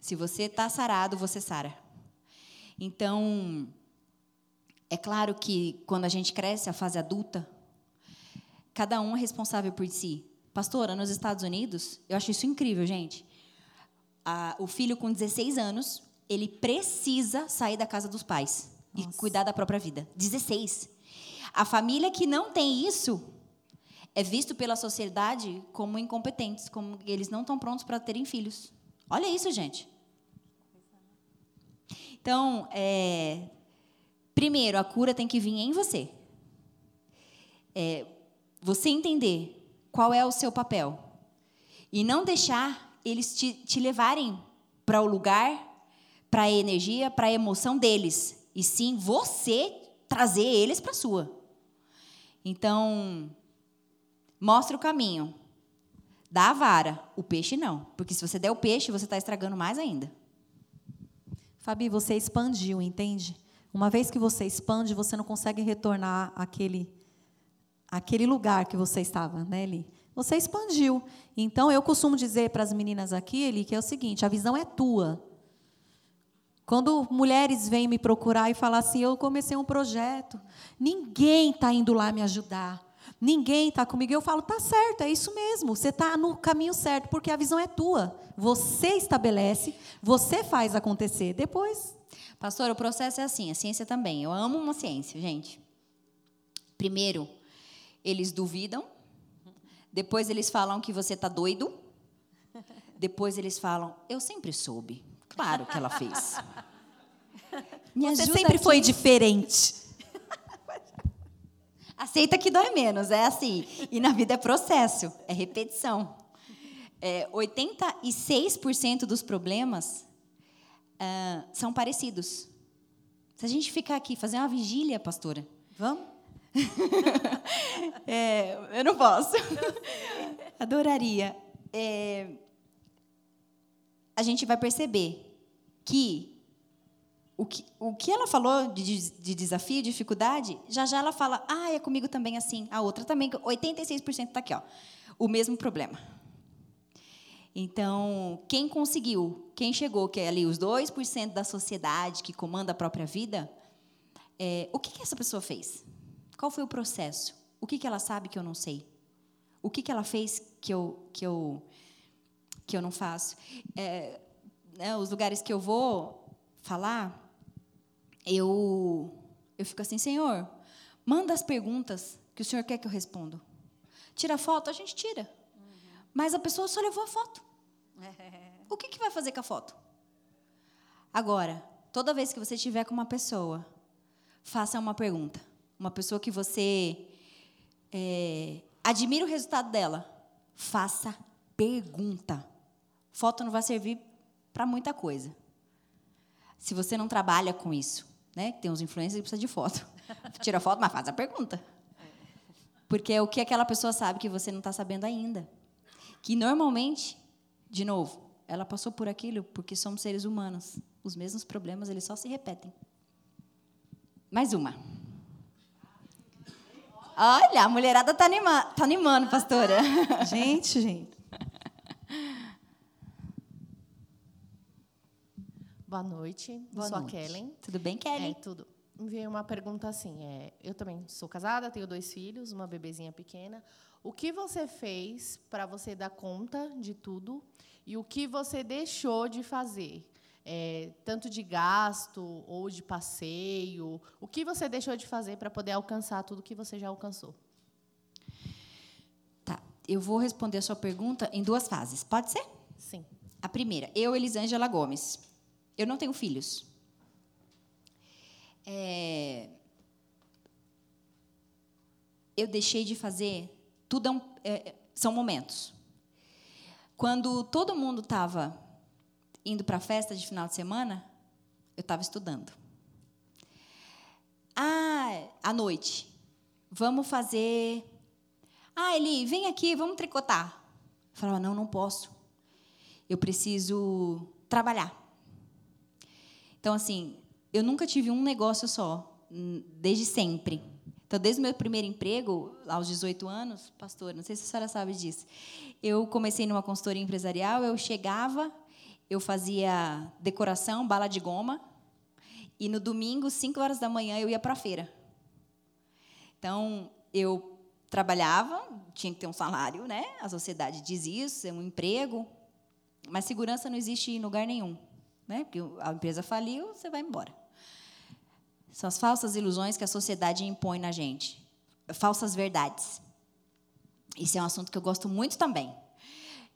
Se você está sarado, você sara. Então, é claro que quando a gente cresce, a fase adulta, cada um é responsável por si. Pastora, nos Estados Unidos, eu acho isso incrível, gente. A- o filho com 16 anos, ele precisa sair da casa dos pais e cuidar da própria vida. 16. A família que não tem isso é visto pela sociedade como incompetentes, como eles não estão prontos para terem filhos. Olha isso, gente. Então, é, primeiro, a cura tem que vir em você. É, você entender qual é o seu papel. E não deixar eles te, te levarem para o lugar, para a energia, para a emoção deles. E sim você trazer eles para a sua. Então, mostra o caminho. Dá a vara, o peixe não. Porque se você der o peixe, você está estragando mais ainda. Fabi, você expandiu, entende? Uma vez que você expande, você não consegue retornar àquele, àquele lugar que você estava, né, Eli? Você expandiu. Então, eu costumo dizer para as meninas aqui, Eli, que é o seguinte: a visão é tua. Quando mulheres vêm me procurar e falar assim, eu comecei um projeto, ninguém está indo lá me ajudar, ninguém está comigo, eu falo, tá certo, é isso mesmo, você está no caminho certo, porque a visão é tua. Você estabelece, você faz acontecer. Depois. Pastor, o processo é assim, a ciência também. Eu amo uma ciência, gente. Primeiro, eles duvidam. Depois eles falam que você está doido. Depois eles falam, eu sempre soube. Claro que ela fez. Me você sempre aqui. foi diferente. Aceita que dói menos, é assim. E na vida é processo, é repetição. É, 86% dos problemas uh, são parecidos. Se a gente ficar aqui, fazer uma vigília, pastora. Vamos? é, eu não posso. Adoraria. É, a gente vai perceber que o que, o que ela falou de, de desafio, dificuldade, já já ela fala, ah, é comigo também assim. A outra também, 86% está aqui, ó. O mesmo problema. Então, quem conseguiu, quem chegou, que é ali os 2% da sociedade que comanda a própria vida, é, o que, que essa pessoa fez? Qual foi o processo? O que, que ela sabe que eu não sei? O que, que ela fez que eu, que eu, que eu não faço? É, né, os lugares que eu vou falar, eu, eu fico assim, Senhor, manda as perguntas que o Senhor quer que eu responda. Tira foto, a gente tira. Mas a pessoa só levou a foto. O que, que vai fazer com a foto? Agora, toda vez que você estiver com uma pessoa, faça uma pergunta. Uma pessoa que você é, admira o resultado dela, faça pergunta. Foto não vai servir para muita coisa. Se você não trabalha com isso, né? Tem uns influencers que precisam de foto. Tira foto, mas faz a pergunta. Porque é o que aquela pessoa sabe que você não está sabendo ainda que normalmente, de novo, ela passou por aquilo porque somos seres humanos. Os mesmos problemas, eles só se repetem. Mais uma. Olha, a mulherada está anima tá animando, pastora. gente, gente. Boa noite. Boa sou noite. a Kellen. Tudo bem, Kelly? É, tudo. Enviei uma pergunta assim. É, eu também sou casada, tenho dois filhos, uma bebezinha pequena. O que você fez para você dar conta de tudo e o que você deixou de fazer? É, tanto de gasto ou de passeio. O que você deixou de fazer para poder alcançar tudo que você já alcançou? Tá. Eu vou responder a sua pergunta em duas fases. Pode ser? Sim. A primeira, eu, Elisângela Gomes. Eu não tenho filhos. É... Eu deixei de fazer tudo é um, é, são momentos. Quando todo mundo estava indo para a festa de final de semana, eu estava estudando. Ah, à noite, vamos fazer. Ah, Eli, vem aqui, vamos tricotar. Eu falava, não, não posso. Eu preciso trabalhar. Então, assim, eu nunca tive um negócio só, desde sempre. Então, desde o meu primeiro emprego, aos 18 anos, pastor, não sei se a senhora sabe disso, eu comecei numa consultoria empresarial, eu chegava, eu fazia decoração, bala de goma, e no domingo, 5 horas da manhã, eu ia para a feira. Então, eu trabalhava, tinha que ter um salário, né? A sociedade diz isso, é um emprego, mas segurança não existe em lugar nenhum, né? Porque a empresa faliu, você vai embora. São as falsas ilusões que a sociedade impõe na gente. Falsas verdades. Esse é um assunto que eu gosto muito também.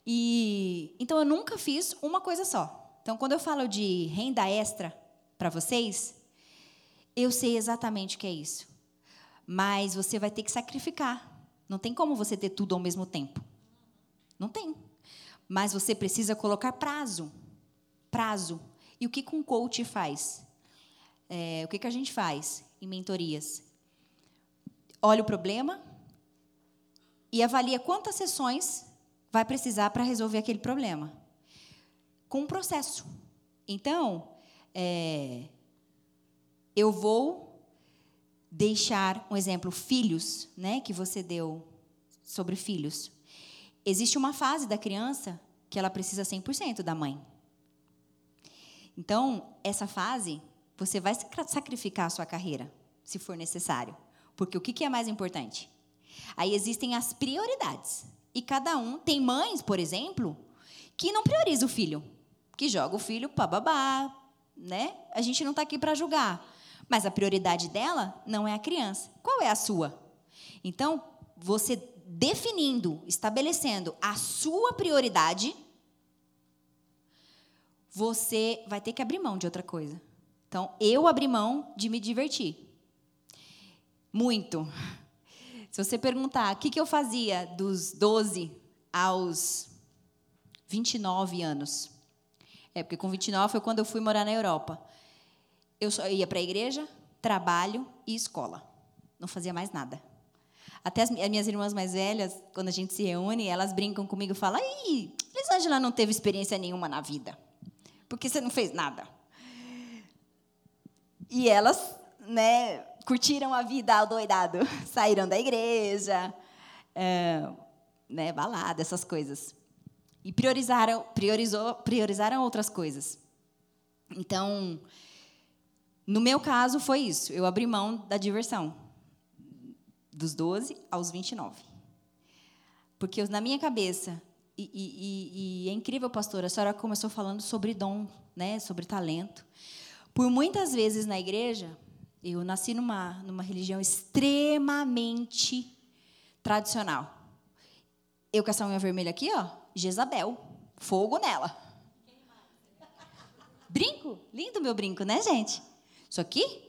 E então eu nunca fiz uma coisa só. Então quando eu falo de renda extra para vocês, eu sei exatamente o que é isso. Mas você vai ter que sacrificar. Não tem como você ter tudo ao mesmo tempo. Não tem. Mas você precisa colocar prazo. Prazo. E o que um coach faz? É, o que, que a gente faz em mentorias? Olha o problema e avalia quantas sessões vai precisar para resolver aquele problema. Com um processo. Então, é, eu vou deixar um exemplo, filhos, né, que você deu sobre filhos. Existe uma fase da criança que ela precisa 100% da mãe. Então, essa fase, você vai sacrificar a sua carreira, se for necessário. Porque o que é mais importante? Aí existem as prioridades. E cada um tem mães, por exemplo, que não prioriza o filho, que joga o filho para babá, né? A gente não está aqui para julgar, mas a prioridade dela não é a criança. Qual é a sua? Então, você definindo, estabelecendo a sua prioridade, você vai ter que abrir mão de outra coisa. Então, eu abri mão de me divertir. Muito. Se você perguntar o que, que eu fazia dos 12 aos 29 anos. É, porque com 29 foi quando eu fui morar na Europa. Eu só ia para a igreja, trabalho e escola. Não fazia mais nada. Até as, as, minhas irmãs mais velhas, quando a gente se reúne, elas brincam comigo e falam: Ih, Elisângela não teve experiência nenhuma na vida. Porque você não fez nada. E elas, né, curtiram a vida ao doidado. Saíram da igreja, é, né, balada, essas coisas. E priorizaram, priorizou, priorizaram outras coisas. Então, no meu caso, foi isso. Eu abri mão da diversão dos 12 aos 29. Porque na minha cabeça, e, e, e, é incrível, pastora, a senhora começou falando sobre dom, né, sobre talento. Por muitas vezes na igreja, eu nasci numa, numa religião extremamente tradicional. Eu com essa unha vermelha aqui, ó, Jezabel, fogo nela. Brinco? Lindo meu brinco, né, gente? Isso aqui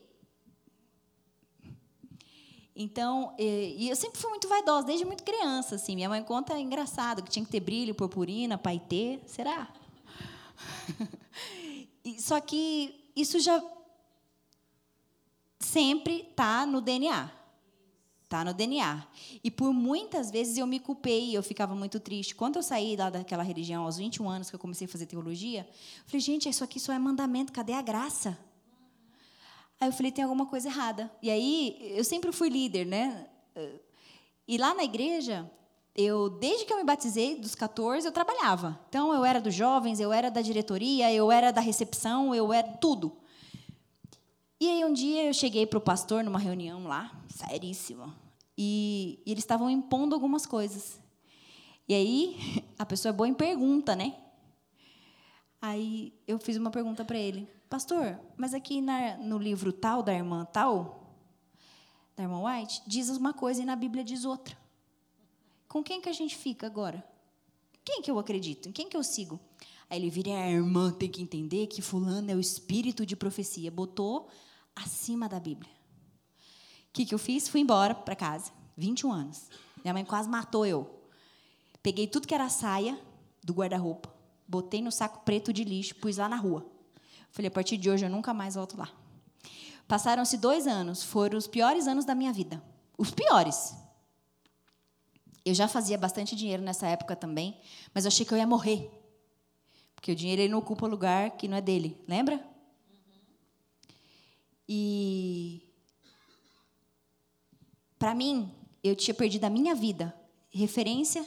então, e, eu sempre fui muito vaidosa, desde muito criança, assim. Minha mãe conta é engraçado que tinha que ter brilho, purpurina, paetê, será? e, só que isso já sempre está no DNA. Está no DNA. E por muitas vezes eu me culpei, eu ficava muito triste. Quando eu saí lá daquela religião, aos 21 anos que eu comecei a fazer teologia, eu falei, gente, isso aqui só é mandamento, cadê a graça? Aí eu falei, tem alguma coisa errada. E aí, eu sempre fui líder, né? E lá na igreja, eu desde que eu me batizei, dos 14, eu trabalhava. Então, eu era dos jovens, eu era da diretoria, eu era da recepção, eu era tudo. E aí, um dia, eu cheguei para o pastor numa reunião lá, seríssima, e, e eles estavam impondo algumas coisas. E aí, a pessoa é boa em pergunta, né? Aí, eu fiz uma pergunta para ele pastor, mas aqui na, no livro tal da irmã tal, da irmã White, diz uma coisa e na Bíblia diz outra. Com quem que a gente fica agora? Quem que eu acredito? Em quem que eu sigo? Aí ele vira, a irmã tem que entender que fulano é o espírito de profecia. Botou acima da Bíblia. O que, que eu fiz? Fui embora para casa, 21 anos. Minha mãe quase matou eu. Peguei tudo que era saia do guarda-roupa, botei no saco preto de lixo, pus lá na rua. Falei, a partir de hoje eu nunca mais volto lá. Passaram-se dois anos, foram os piores anos da minha vida. Os piores. Eu já fazia bastante dinheiro nessa época também, mas eu achei que eu ia morrer. Porque o dinheiro ele não ocupa lugar que não é dele, lembra? E para mim, eu tinha perdido a minha vida. Referência,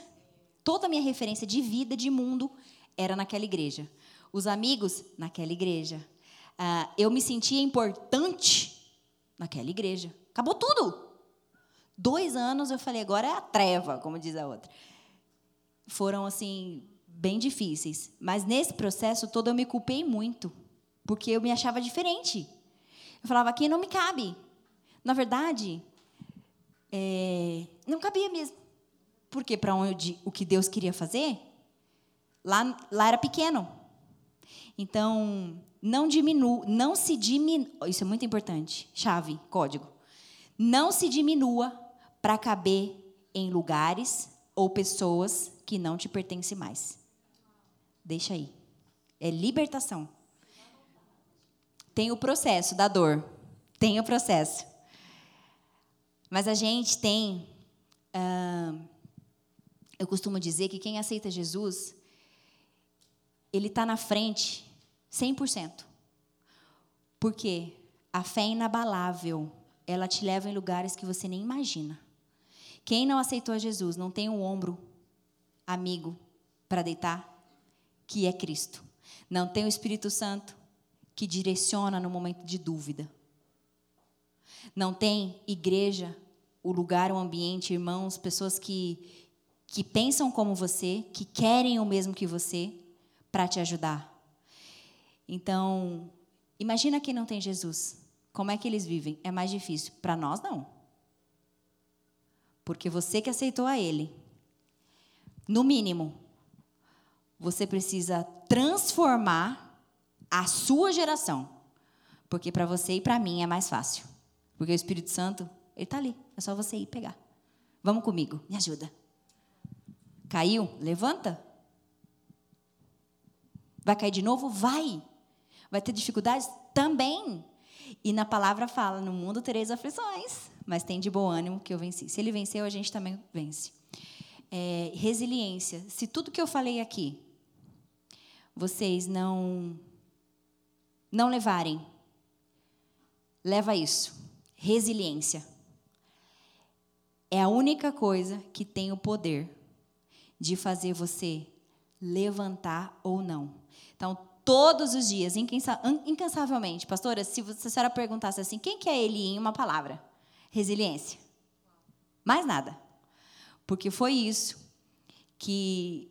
toda a minha referência de vida, de mundo, era naquela igreja os amigos naquela igreja. Ah, eu me sentia importante naquela igreja. Acabou tudo. Dois anos eu falei, agora é a treva, como diz a outra. Foram, assim, bem difíceis. Mas nesse processo todo eu me culpei muito, porque eu me achava diferente. Eu falava, aqui não me cabe. Na verdade, é, não cabia mesmo. Porque para onde o que Deus queria fazer, lá, lá era pequeno. Então, não diminua, não se diminua, isso é muito importante, chave, código. Não se diminua para caber em lugares ou pessoas que não te pertencem mais. Deixa aí. É libertação. Tem o processo da dor. Tem o processo. Mas a gente tem. ah, eu costumo dizer que quem aceita Jesus, ele está na frente 100%. Porque a fé é inabalável. Ela te leva em lugares que você nem imagina. Quem não aceitou a Jesus não tem um ombro amigo para deitar, que é Cristo. Não tem o Espírito Santo que direciona no momento de dúvida. Não tem igreja, o lugar, o ambiente, irmãos, pessoas que que pensam como você, que querem o mesmo que você para te ajudar. Então, imagina quem não tem Jesus. Como é que eles vivem? É mais difícil. Para nós, não. Porque você que aceitou a Ele, no mínimo, você precisa transformar a sua geração. Porque para você e para mim é mais fácil. Porque o Espírito Santo, ele está ali. É só você ir pegar. Vamos comigo, me ajuda. Caiu? Levanta. Vai cair de novo? Vai. Vai ter dificuldades? Também. E na palavra fala: no mundo tereis aflições, mas tem de bom ânimo que eu venci. Se ele venceu, a gente também vence. É, resiliência. Se tudo que eu falei aqui, vocês não não levarem, leva isso. Resiliência. É a única coisa que tem o poder de fazer você levantar ou não. Então, todos os dias, incansa- incansavelmente, pastora, se se a senhora perguntasse assim, quem que é ele em uma palavra? Resiliência. Mais nada. Porque foi isso que,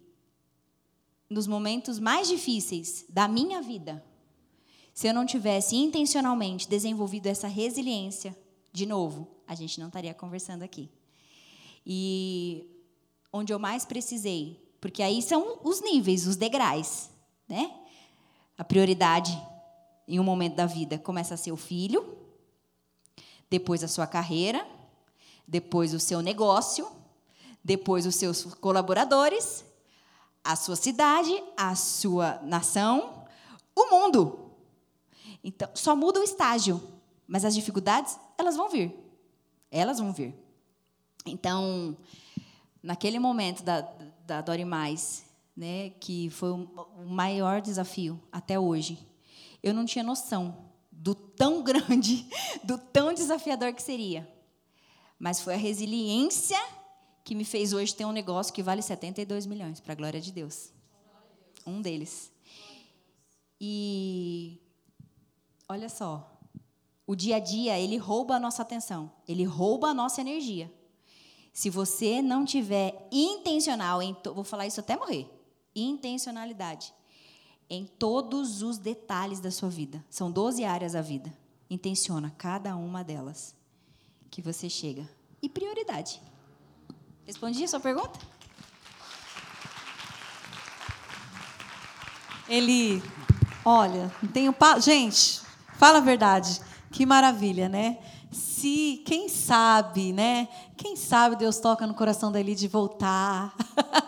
nos momentos mais difíceis da minha vida, se eu não tivesse intencionalmente desenvolvido essa resiliência, de novo, a gente não estaria conversando aqui. E onde eu mais precisei, porque aí são os níveis, os degraus, né? A prioridade em um momento da vida começa a ser o filho, depois a sua carreira, depois o seu negócio, depois os seus colaboradores, a sua cidade, a sua nação, o mundo. Então, só muda o estágio, mas as dificuldades, elas vão vir. Elas vão vir. Então, naquele momento da, da Dore Mais, né, que foi o maior desafio até hoje, eu não tinha noção do tão grande, do tão desafiador que seria. Mas foi a resiliência que me fez hoje ter um negócio que vale 72 milhões, para a glória de Deus. Um deles. E olha só, o dia a dia, ele rouba a nossa atenção, ele rouba a nossa energia. Se você não tiver intencional em, vou falar isso até morrer, intencionalidade em todos os detalhes da sua vida. São 12 áreas da vida. Intenciona cada uma delas que você chega. E prioridade. Respondi a sua pergunta? Ele, olha, tenho pa... gente, fala a verdade, que maravilha, né? Se quem sabe, né? Quem sabe Deus toca no coração da Eli de voltar.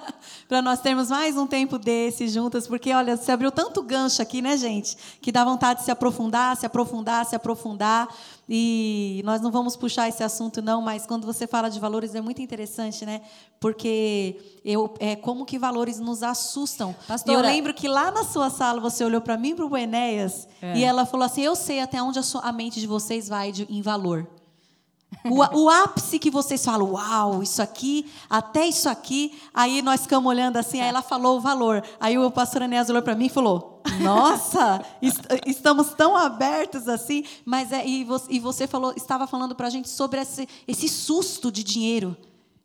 Para nós termos mais um tempo desse juntas, porque olha, você abriu tanto gancho aqui, né, gente? Que dá vontade de se aprofundar, se aprofundar, se aprofundar. E nós não vamos puxar esse assunto, não, mas quando você fala de valores é muito interessante, né? Porque eu, é como que valores nos assustam. Pastora- eu lembro que lá na sua sala você olhou para mim para o Enéas e ela falou assim: Eu sei até onde a, sua- a mente de vocês vai de- em valor. O, o ápice que vocês falam, uau, isso aqui, até isso aqui. Aí nós ficamos olhando assim, aí ela falou o valor. Aí o pastor Enéas olhou para mim e falou: Nossa, est- estamos tão abertos assim. Mas é, e, você, e você falou, estava falando para a gente sobre esse, esse susto de dinheiro.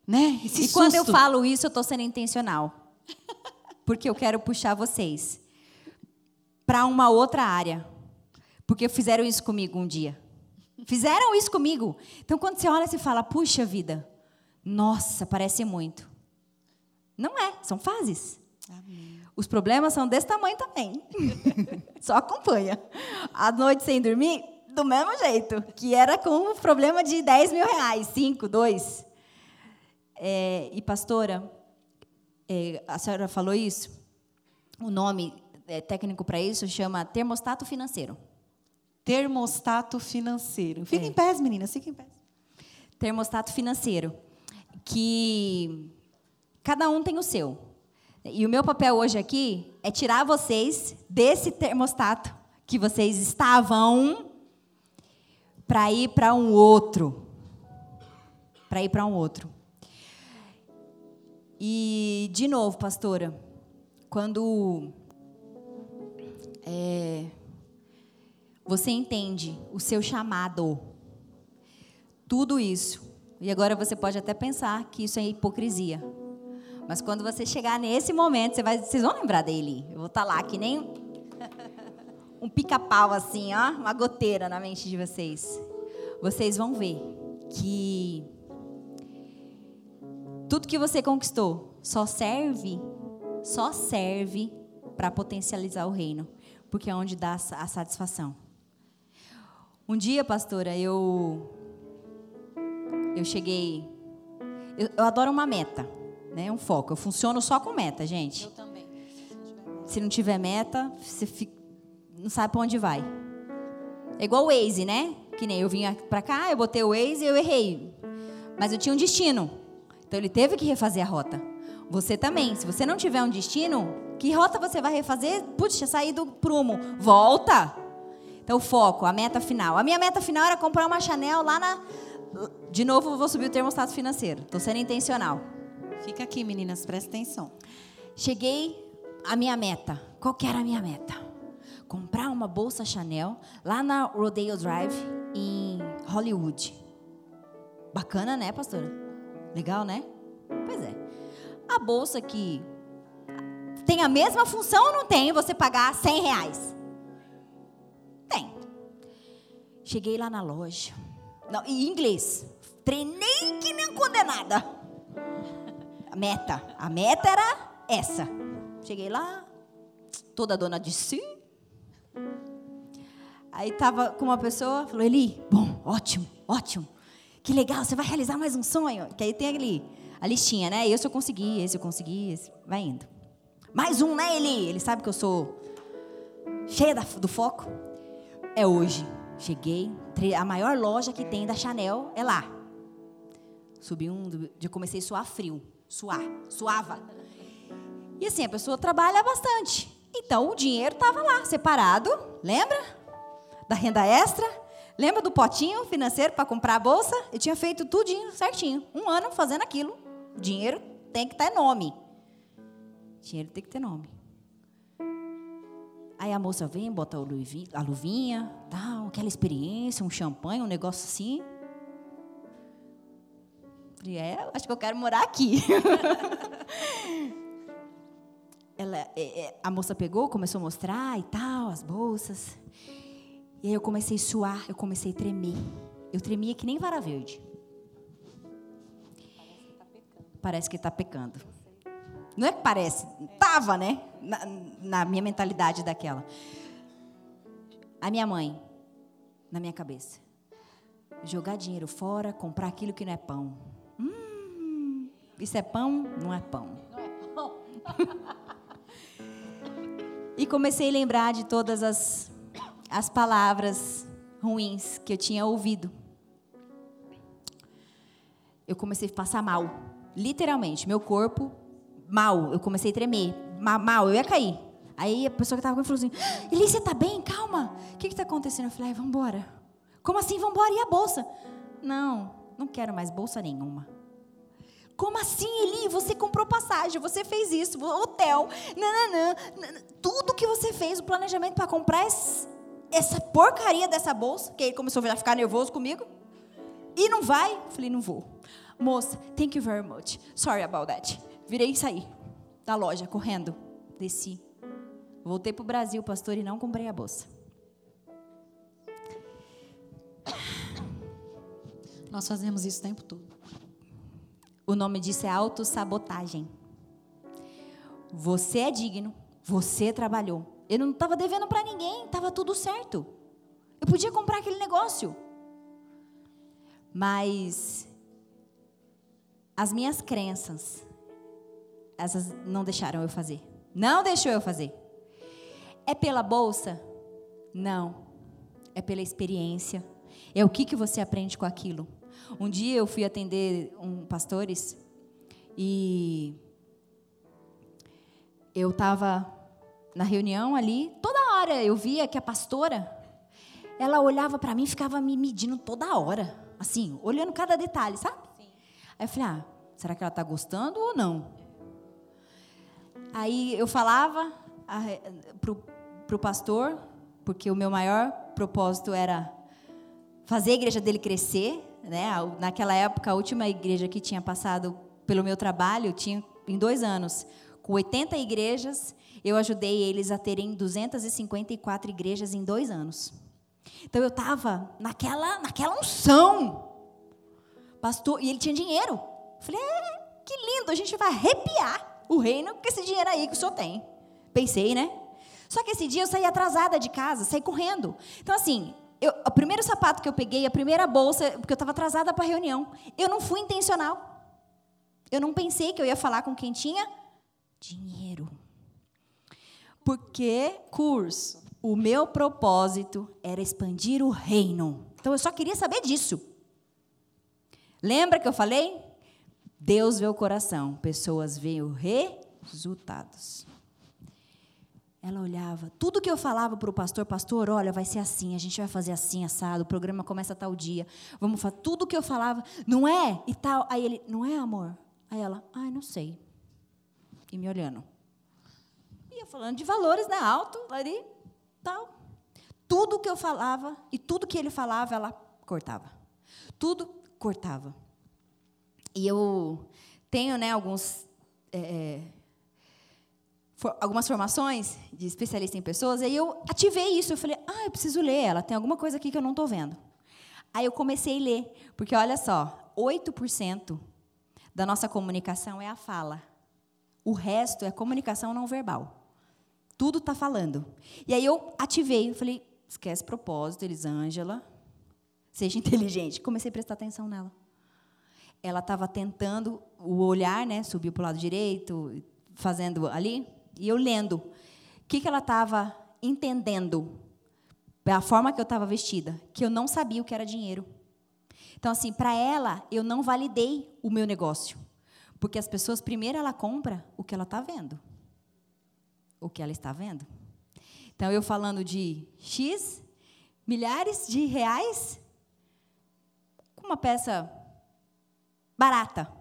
Né? Esse e quando eu susto. falo isso, eu estou sendo intencional. Porque eu quero puxar vocês para uma outra área. Porque fizeram isso comigo um dia. Fizeram isso comigo. Então, quando você olha e fala, puxa vida, nossa, parece muito. Não é, são fases. Os problemas são desse tamanho também. Só acompanha. A noite sem dormir, do mesmo jeito. Que era com um problema de 10 mil reais, 5, 2. É, e pastora, é, a senhora falou isso? O nome é, técnico para isso chama termostato financeiro. Termostato financeiro. Fica É. em pés, meninas, fica em pés. termostato financeiro, que cada um tem o seu. E o meu papel hoje aqui é tirar vocês desse termostato que vocês estavam para ir para um outro. Para ir para um outro. E, de novo, pastora, quando é, você entende o seu chamado, tudo isso. E agora você pode até pensar que isso é hipocrisia. Mas quando você chegar nesse momento, você vai, vocês vão lembrar dele. Eu vou estar lá que nem um pica-pau assim, ó, uma goteira na mente de vocês. Vocês vão ver que tudo que você conquistou só serve, só serve para potencializar o reino, porque é onde dá a satisfação. Um dia, pastora, eu eu cheguei. Eu, eu, adoro uma meta, né? Um foco. Eu funciono só com meta, gente. Eu também. Se não tiver meta, você fica, não sabe para onde vai. É igual o Waze, né? Que nem eu vim para cá, eu botei o Waze e eu errei. Mas eu tinha um destino. Então ele teve que refazer a rota. Você também. Se você não tiver um destino, que rota você vai refazer? Putz, tinha saído do prumo. Volta! Então, o foco, a meta final. A minha meta final era comprar uma Chanel lá na, de novo, eu vou subir o termostato financeiro. Estou sendo intencional. Fica aqui, meninas, presta atenção. Cheguei à minha meta. Qual que era a minha meta? Comprar uma bolsa Chanel lá na Rodeo Drive, em Hollywood. Bacana, né, pastora? Legal, né? Pois é. A bolsa que tem a mesma função ou não tem você pagar 100 reais? Cheguei lá na loja. Não, em inglês. Treinei que nem condenada. A meta. A meta era essa. Cheguei lá, toda dona de si. Aí tava com uma pessoa, falou, Eli, bom, ótimo, ótimo. Que legal, você vai realizar mais um sonho. Que aí tem ali a listinha, né? Esse eu consegui, esse eu consegui, esse. Vai indo. Mais um, né, Eli? Ele sabe que eu sou cheia do foco. É hoje. Cheguei, a maior loja que tem da Chanel é lá. Subi um, já comecei a suar frio, suar, suava. E assim, a pessoa trabalha bastante. Então o dinheiro estava lá, separado, lembra? Da renda extra, lembra do potinho financeiro para comprar a bolsa? Eu tinha feito tudinho certinho, um ano fazendo aquilo. O dinheiro tem que ter nome. Dinheiro tem que ter nome. Aí a moça vem, bota a luvinha, tal, aquela experiência, um champanhe, um negócio assim. Falei, é, acho que eu quero morar aqui. Ela, é, é, a moça pegou, começou a mostrar e tal, as bolsas. E aí eu comecei a suar, eu comecei a tremer. Eu tremia que nem vara verde. Parece que está pecando. Não é que parece, estava, né? Na, na, minha mentalidade daquela. A minha mãe, na minha cabeça. Jogar dinheiro fora, comprar aquilo que não é pão. Hum, isso é pão? Não é pão. Não é pão. e comecei a lembrar de todas as, as palavras ruins que eu tinha ouvido. Eu comecei a passar mal. Literalmente, meu corpo mal, eu comecei a tremer, mal, eu ia cair. Aí a pessoa que estava comigo falou assim: Eli, você está bem? Calma. O que está acontecendo? Eu falei: vamos embora. Como assim, vamos embora? E a bolsa? Não, não quero mais bolsa nenhuma. Como assim, Eli? Você comprou passagem, você fez isso, hotel, nananã, tudo que você fez, o planejamento para comprar essa porcaria dessa bolsa, que ele começou a ficar nervoso comigo. E não vai? Eu falei: não vou. Moça, thank you very much. Sorry about that. Virei e saí da loja, correndo. Desci. Voltei para o Brasil, pastor, e não comprei a bolsa. Nós fazemos isso o tempo todo. O nome disso é autossabotagem. Você é digno, você trabalhou. Eu não estava devendo para ninguém, estava tudo certo. Eu podia comprar aquele negócio. Mas as minhas crenças, essas não deixaram eu fazer. Não deixou eu fazer. É pela bolsa? Não. É pela experiência. É o que, que você aprende com aquilo. Um dia eu fui atender um pastores e eu estava na reunião ali, toda hora eu via que a pastora, ela olhava para mim e ficava me medindo toda hora, assim, olhando cada detalhe, sabe? Sim. Aí eu falei, ah, será que ela está gostando ou não? Aí eu falava para o pastor, porque o meu maior propósito era fazer a igreja dele crescer, né? Naquela época, a última igreja que tinha passado pelo meu trabalho tinha em dois anos, com 80 igrejas, eu ajudei eles a terem 254 igrejas em dois anos. Então eu estava naquela, naquela unção, pastor, e ele tinha dinheiro. Falei, é, que lindo, a gente vai arrepiar o reino com esse dinheiro aí que o senhor tem. Pensei, né? Só que esse dia eu saí atrasada de casa, saí correndo. Então, assim, eu, o primeiro sapato que eu peguei, a primeira bolsa, porque eu estava atrasada para a reunião, eu não fui intencional. Eu não pensei que eu ia falar com quem tinha dinheiro. Porque, curso, o meu propósito era expandir o reino. Então eu só queria saber disso. Lembra que eu falei? Deus vê o coração, pessoas veem os resultados. Ela olhava, tudo que eu falava para o pastor, pastor, olha, vai ser assim, a gente vai fazer assim, assado, o programa começa tal dia, vamos fazer, tudo que eu falava, não é? E tal. Aí ele, não é, amor? Aí ela, ai, não sei. E me olhando. Ia falando de valores, né, alto, ali, tal. Tudo que eu falava e tudo que ele falava, ela cortava. Tudo cortava. E eu tenho, né, alguns... É, for, algumas formações de especialista em pessoas, aí eu ativei isso, eu falei, ah, eu preciso ler ela, tem alguma coisa aqui que eu não estou vendo. Aí eu comecei a ler, porque olha só, 8% da nossa comunicação é a fala. O resto é comunicação não verbal. Tudo está falando. E aí eu ativei, eu falei, esquece propósito, Elisângela, seja inteligente. Comecei a prestar atenção nela. Ela estava tentando, o olhar, né, subiu para o lado direito, fazendo ali. E eu lendo. O que, que ela estava entendendo? A forma que eu estava vestida. Que eu não sabia o que era dinheiro. Então, assim, para ela, eu não validei o meu negócio. Porque as pessoas, primeiro, ela compra o que ela está vendo. O que ela está vendo. Então, eu falando de X, milhares de reais, com uma peça barata.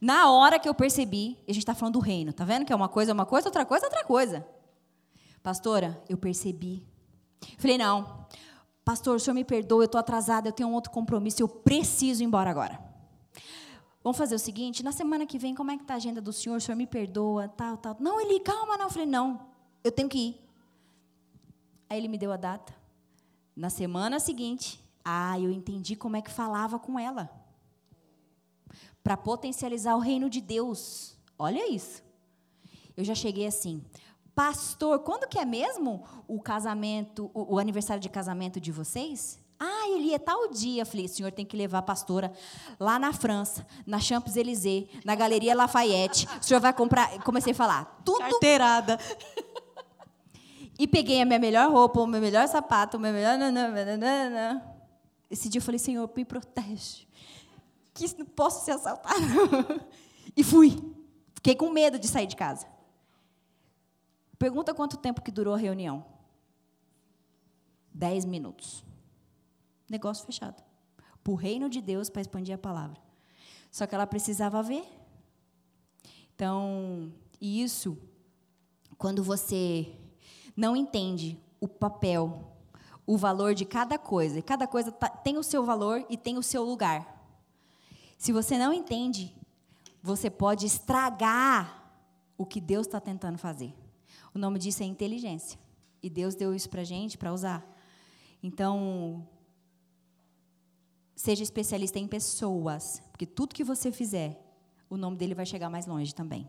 Na hora que eu percebi, a gente está falando do reino, tá vendo que é uma coisa, uma coisa, outra coisa, outra coisa. Pastora, eu percebi. Falei, não, pastor, o senhor me perdoa, eu estou atrasada, eu tenho um outro compromisso, eu preciso ir embora agora. Vamos fazer o seguinte, na semana que vem, como é que está a agenda do senhor? O senhor me perdoa, tal, tal. Não, ele, calma, não. Eu falei, não, eu tenho que ir. Aí ele me deu a data. Na semana seguinte, ah, eu entendi como é que falava com ela para potencializar o reino de Deus. Olha isso. Eu já cheguei assim, pastor, quando que é mesmo o casamento, o, o aniversário de casamento de vocês? Ah, ele é tal dia. Falei, senhor tem que levar a pastora lá na França, na Champs-Élysées, na Galeria Lafayette. O senhor vai comprar. Comecei a falar. Tudo. Carteirada. E peguei a minha melhor roupa, o meu melhor sapato, o meu melhor. Esse dia eu falei, Senhor, me protege que não posso ser assaltada. e fui. Fiquei com medo de sair de casa. Pergunta quanto tempo que durou a reunião. Dez minutos. Negócio fechado. Para o reino de Deus, para expandir a palavra. Só que ela precisava ver. Então, isso, quando você não entende o papel, o valor de cada coisa, cada coisa tá, tem o seu valor e tem o seu lugar. Se você não entende, você pode estragar o que Deus está tentando fazer. O nome disso é inteligência. E Deus deu isso para gente para usar. Então, seja especialista em pessoas, porque tudo que você fizer, o nome dele vai chegar mais longe também.